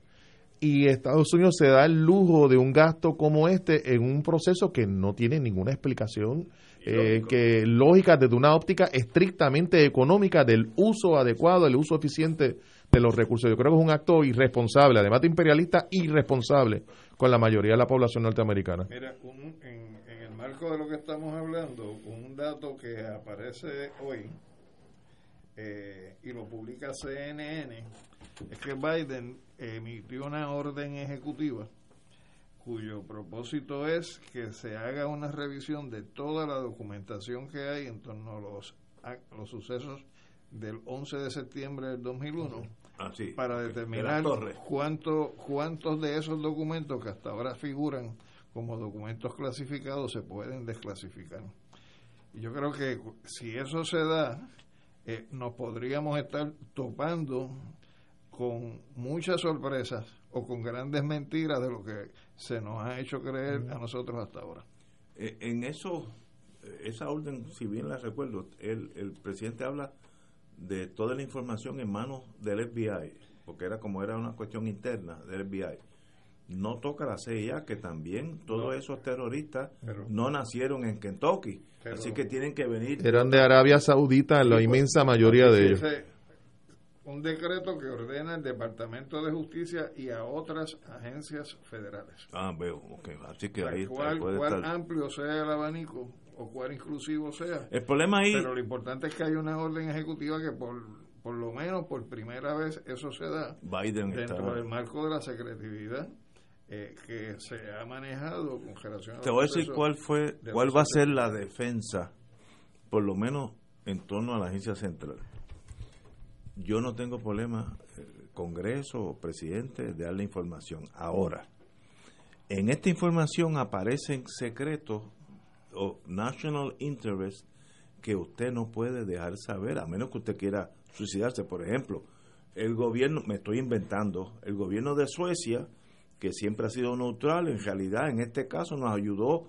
Y Estados Unidos se da el lujo de un gasto como este en un proceso que no tiene ninguna explicación, eh, que lógica desde una óptica estrictamente económica del uso adecuado, el uso eficiente de los recursos. Yo creo que es un acto irresponsable, además de imperialista, irresponsable con la mayoría de la población norteamericana. Mira, en, el marco de lo que estamos hablando, un dato que aparece hoy eh, y lo publica CNN es que Biden emitió una orden ejecutiva cuyo propósito es que se haga una revisión de toda la documentación que hay en torno a los, a los sucesos del 11 de septiembre del 2001 Ah, para determinar cuánto, cuántos de esos documentos que hasta ahora figuran como documentos clasificados se pueden desclasificar. Y yo creo que si eso se da, eh, nos podríamos estar topando con muchas sorpresas o con grandes mentiras de lo que se nos ha hecho creer a nosotros hasta ahora. Eh, en eso, eh, esa orden, si bien la recuerdo, el, el presidente habla de toda la información en manos del FBI, porque era como era una cuestión interna del FBI. No toca la CIA, que también todos esos terroristas no nacieron en Kentucky, así que tienen que venir. Eran de Arabia Saudita, la inmensa mayoría de ellos. Un decreto que ordena al Departamento de Justicia y a otras agencias federales. Ah, veo, Así que ahí, cuál amplio sea el abanico, o cuál inclusivo sea. El problema ahí... Pero lo importante es que hay una orden ejecutiva que por, por lo menos por primera vez eso se da Biden dentro del marco de la secretividad eh, que se ha manejado con relación a... Te voy a decir cuál, fue, cuál va a ser la defensa, por lo menos en torno a la agencia central. Yo no tengo problema, eh, Congreso o presidente, de darle información. Ahora, en esta información aparecen secretos o national interest que usted no puede dejar saber, a menos que usted quiera suicidarse. Por ejemplo, el gobierno, me estoy inventando, el gobierno de Suecia, que siempre ha sido neutral, en realidad en este caso nos ayudó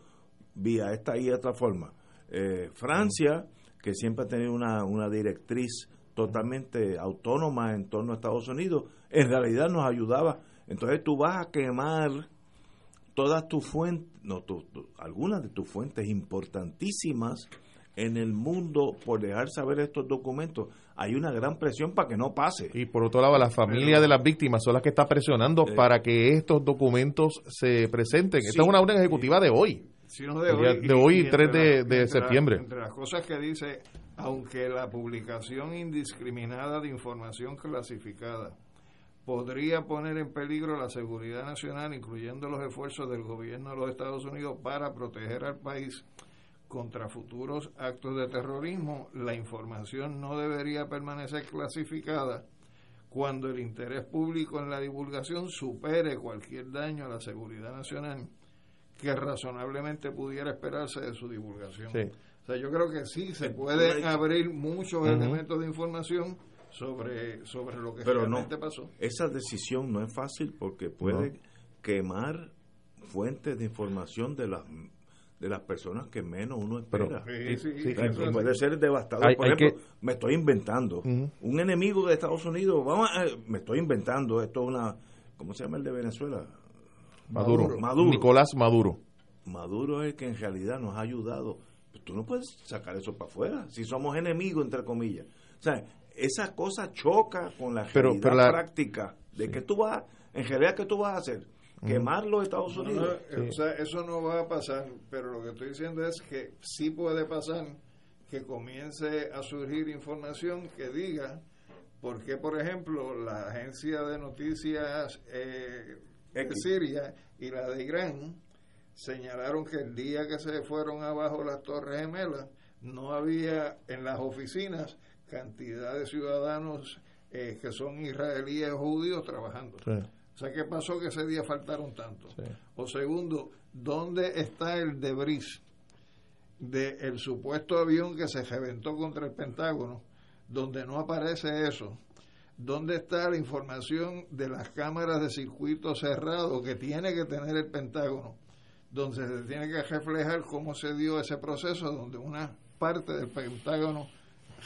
vía esta y otra forma. Eh, Francia, que siempre ha tenido una, una directriz totalmente autónoma en torno a Estados Unidos, en realidad nos ayudaba. Entonces tú vas a quemar todas tus fuentes, no, algunas de tus fuentes importantísimas en el mundo por dejar saber estos documentos. Hay una gran presión para que no pase. Y por otro lado, las familias de las víctimas son las que están presionando para que estos documentos se presenten. Esta es una orden ejecutiva de hoy. de hoy, 3 de, septiembre. entre las cosas que dice, aunque la publicación indiscriminada de información clasificada podría poner en peligro la seguridad nacional, incluyendo los esfuerzos del gobierno de los Estados Unidos para proteger al país contra futuros actos de terrorismo, la información no debería permanecer clasificada cuando el interés público en la divulgación supere cualquier daño a la seguridad nacional que razonablemente pudiera esperarse de su divulgación. O sea, yo creo que sí, se pueden abrir muchos elementos de información sobre, sobre lo que realmente pasó. Esa decisión no es fácil porque puede quemar fuentes de información de las de las personas que menos uno espera. puede ser devastador. Por ejemplo, me estoy inventando. Un enemigo de Estados Unidos, vamos me estoy inventando, esto es una, ¿cómo se llama el de Venezuela? Maduro. Maduro. Nicolás Maduro. Maduro es el que en realidad nos ha ayudado. Tú no puedes sacar eso para afuera, si somos enemigos, entre comillas. O sea, esa cosa choca con la Pero- realidad pero la- práctica de que tú vas, en realidad, ¿qué tú vas a hacer? Quemar los Estados No, no, Unidos. o sea, eso no va a pasar, pero lo que estoy diciendo es que sí puede pasar que comience a surgir información que diga por qué, por ejemplo, la agencia de noticias eh, de. Siria y la de Irán señalaron que el día que se fueron abajo las Torres Gemelas no había en las oficinas cantidad de ciudadanos eh, que son israelíes o judíos trabajando. Sí. O sea, ¿qué pasó que ese día faltaron tanto? O segundo, ¿dónde está el debris del supuesto avión que se reventó contra el Pentágono? Donde no aparece eso. ¿Dónde está la información de las cámaras de circuito cerrado que tiene que tener el Pentágono? Donde se tiene que reflejar cómo se dio ese proceso, donde una parte del Pentágono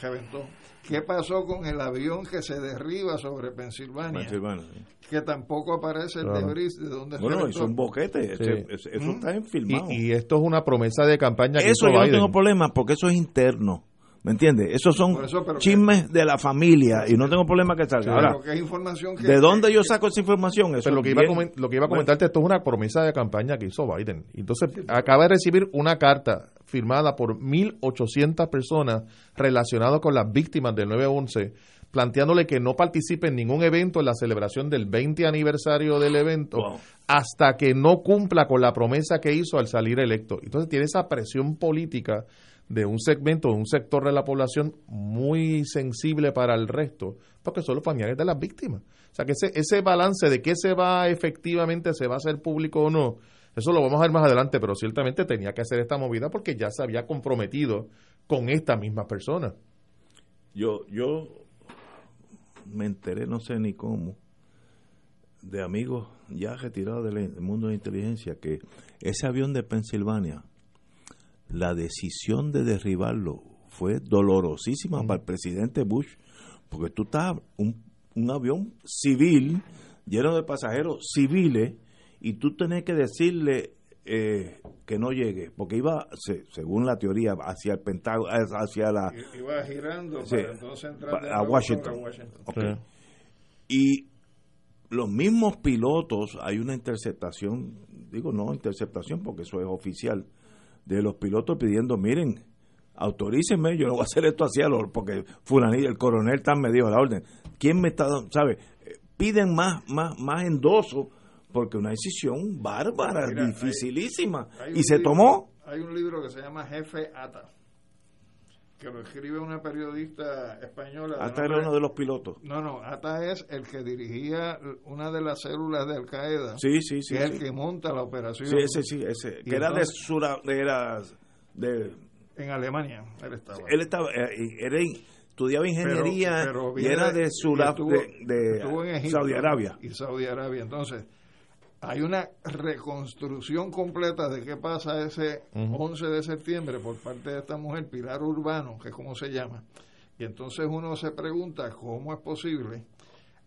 reventó. ¿Qué pasó con el avión que se derriba sobre Pensilvania? Pensilvania, sí. Que tampoco aparece el Claro. debris de donde Bueno, reventó. hizo un boquete. Sí. eso Mm. está en filmado. Y, y esto es una promesa de campaña que Eso hizo yo no tengo problema porque eso es interno. ¿Me entiendes? Esos son eso, que- chismes de la familia y no tengo problema que salga. Ahora, Pero que es información que- ¿de dónde yo saco esa información? Eso Pero lo que, es iba a bien- lo que iba a comentarte, esto es una promesa de campaña que hizo Biden. Entonces, acaba de recibir una carta firmada por 1.800 personas relacionadas con las víctimas del 9-11, planteándole que no participe en ningún evento en la celebración del 20 aniversario del evento Wow. hasta que no cumpla con la promesa que hizo al salir electo. Entonces, tiene esa presión política de un segmento, de un sector de la población muy sensible para el resto, porque son los familiares de las víctimas. O sea que ese, ese balance de qué se va efectivamente, se va a hacer público o no, eso lo vamos a ver más adelante, pero ciertamente tenía que hacer esta movida porque ya se había comprometido con esta misma persona. Yo, yo me enteré, no sé ni cómo, de amigos ya retirados del mundo de inteligencia, que ese avión de Pensilvania, la decisión de derribarlo fue dolorosísima para el presidente Bush, porque tú estás un, un avión civil lleno de pasajeros civiles y tú tenés que decirle eh, que no llegue, porque iba, se- según la teoría, hacia el Pentágono, hacia la... Iba girando Sí, para entonces entrar pa- de a Washington. Y los mismos pilotos, hay una interceptación, digo no interceptación porque eso es oficial, de los pilotos pidiendo, miren, autorícenme, yo no voy a hacer esto hacia lo porque fulanillo, el coronel tan me dio la orden. ¿Quién me está dando, sabe? Eh, Piden más, más, más endoso porque una decisión bárbara, Mira, dificilísima. Hay y se libro- tomó. Hay un libro que se llama Jefe Ata, que lo escribe una periodista española. de Hasta era uno de los pilotos. No, no, Ata es el que dirigía una de las células de Al Qaeda. Sí, sí, sí, Que es sí. el que monta la operación. Sí, ese sí, ese. Que era de Sura, era de En Alemania, él estaba. él estaba eh, era, estudiaba ingeniería Pero- pero y viene era de, estuvo- de, de estuvo en Egipto Saudi Arabia. Y Saudi Arabia. Entonces, hay una reconstrucción completa de qué pasa ese Ujú. 11 de septiembre por parte de esta mujer, Pilar Urbano, que es como se llama. Y entonces uno se pregunta cómo es posible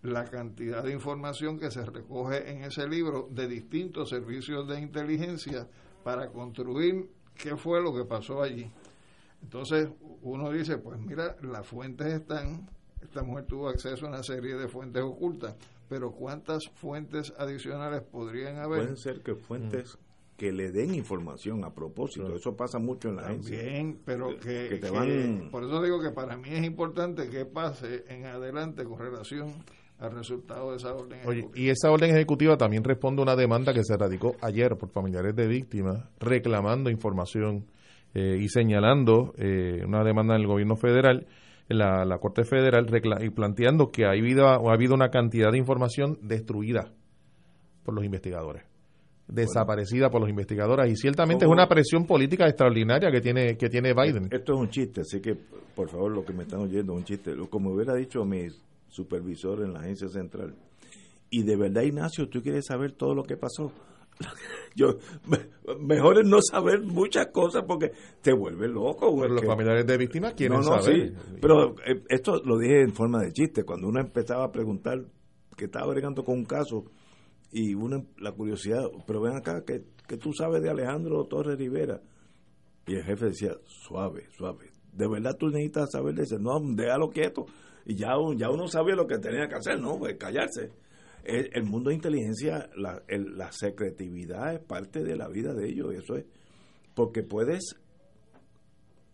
la cantidad de información que se recoge en ese libro de distintos servicios de inteligencia para construir qué fue lo que pasó allí. Entonces uno dice, pues mira, las fuentes están, esta mujer tuvo acceso a una serie de fuentes ocultas, pero ¿cuántas fuentes adicionales podrían haber? Pueden ser que fuentes que le den información a propósito. Eso pasa mucho en la agencia. También, pero que, que te que- van por eso digo que para mí es importante que pase en adelante con relación al resultado de esa orden. Oye, ejecutiva. y esa orden ejecutiva también responde a una demanda que se radicó ayer por familiares de víctimas reclamando información eh, y señalando eh, una demanda del gobierno federal, la, la Corte Federal, y planteando que ha habido, ha habido una cantidad de información destruida por los investigadores, desaparecida por los investigadores, y ciertamente es una presión política extraordinaria que tiene, que tiene Biden. Esto es un chiste, así que por favor, lo que me están oyendo, un chiste. Como hubiera dicho mi supervisor en la agencia central. Y de verdad, Ignacio, tú quieres saber todo lo que pasó. Yo, me- mejor es no saber muchas cosas porque te vuelve loco. Pero los familiares de víctimas quieren No, no, saber. sí, pero eh, esto lo dije en forma de chiste. Cuando uno empezaba a preguntar, que estaba bregando con un caso, y uno, la curiosidad, pero ven acá, que, que tú sabes de Alejandro Torres Rivera. Y el jefe decía, suave, suave. ¿De verdad tú necesitas saber de ese? No, déjalo quieto. y ya, ya uno sabía lo que tenía que hacer, ¿no? Pues callarse. El, mundo de inteligencia, la, la secretividad es parte de la vida de ellos, eso es, porque puedes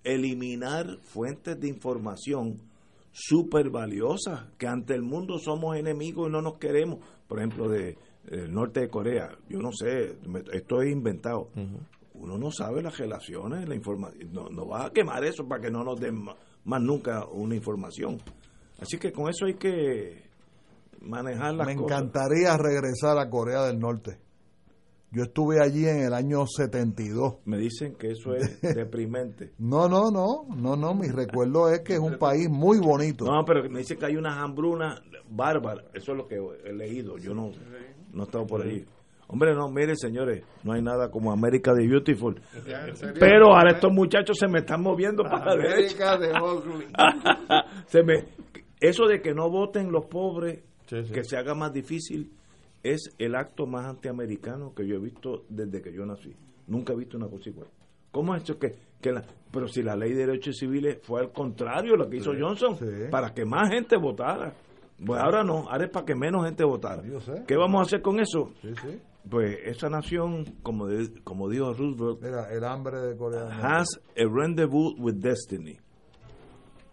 eliminar fuentes de información súper valiosas, que ante el mundo somos enemigos y no nos queremos, por ejemplo, de el norte de Corea, yo no sé, esto es inventado. Uno no sabe las relaciones, la información, no, no va a quemar eso para que no nos den más, nunca una información. Así que con eso hay que manejar las Me cosas. Encantaría regresar a Corea del Norte. Yo estuve allí en el año 72. Me dicen que eso es deprimente. no, no, no, no, no, mi recuerdo es que es un país muy bonito. No, pero me dicen que hay unas hambrunas bárbaras, eso es lo que he leído, yo no, no he estado por ahí. Hombre, no, mire, señores, no hay nada como América de Beautiful. Pero ahora estos muchachos se me están moviendo para América de se me Eso de que no voten los pobres, que se haga más difícil, es el acto más antiamericano que yo he visto desde que yo nací. Nunca he visto una cosa igual. ¿Cómo es eso que, que la, pero si la ley de derechos civiles fue al contrario lo que hizo Johnson, para que más gente votara? Pues ahora no, ahora es para que menos gente votara. ¿Qué vamos a hacer con eso? Pues esa nación, como, como dijo Roosevelt, el hambre de Corea has a rendezvous with destiny.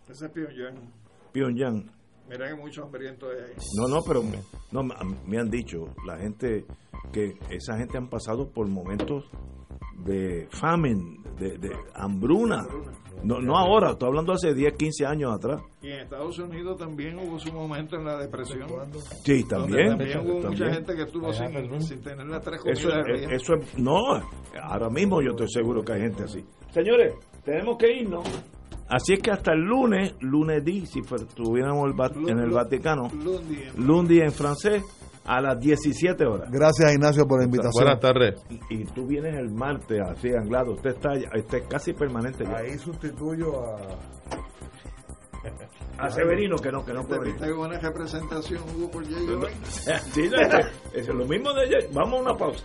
Ese es Pyongyang. Pyongyang. Mira que muchos hambrientos hay ahí. No, no, pero me, no, me han dicho la gente que esa gente han pasado por momentos de famine, de, de hambruna. No, no ahora, estoy hablando hace 10, 15 años atrás. Y en Estados Unidos también hubo su momento en la depresión. Sí, también. También hubo mucha gente que estuvo sin, sin, tener las tres comidas. Eso, es, eso es, no, ahora mismo yo estoy seguro que hay gente así. Señores, tenemos que irnos. Así es que hasta el lunes, lunes di, si estuviéramos en el Vaticano, lundi en francés, a las 17 horas. Gracias Ignacio por la invitación. Buenas tardes. Y, tú vienes el martes así anglado, usted está, usted casi permanente ya. Ahí sustituyo a a Severino que no que no puede venir. buena representación Hugo por Jay Sí, es, lo mismo de Jay. Vamos a una pausa.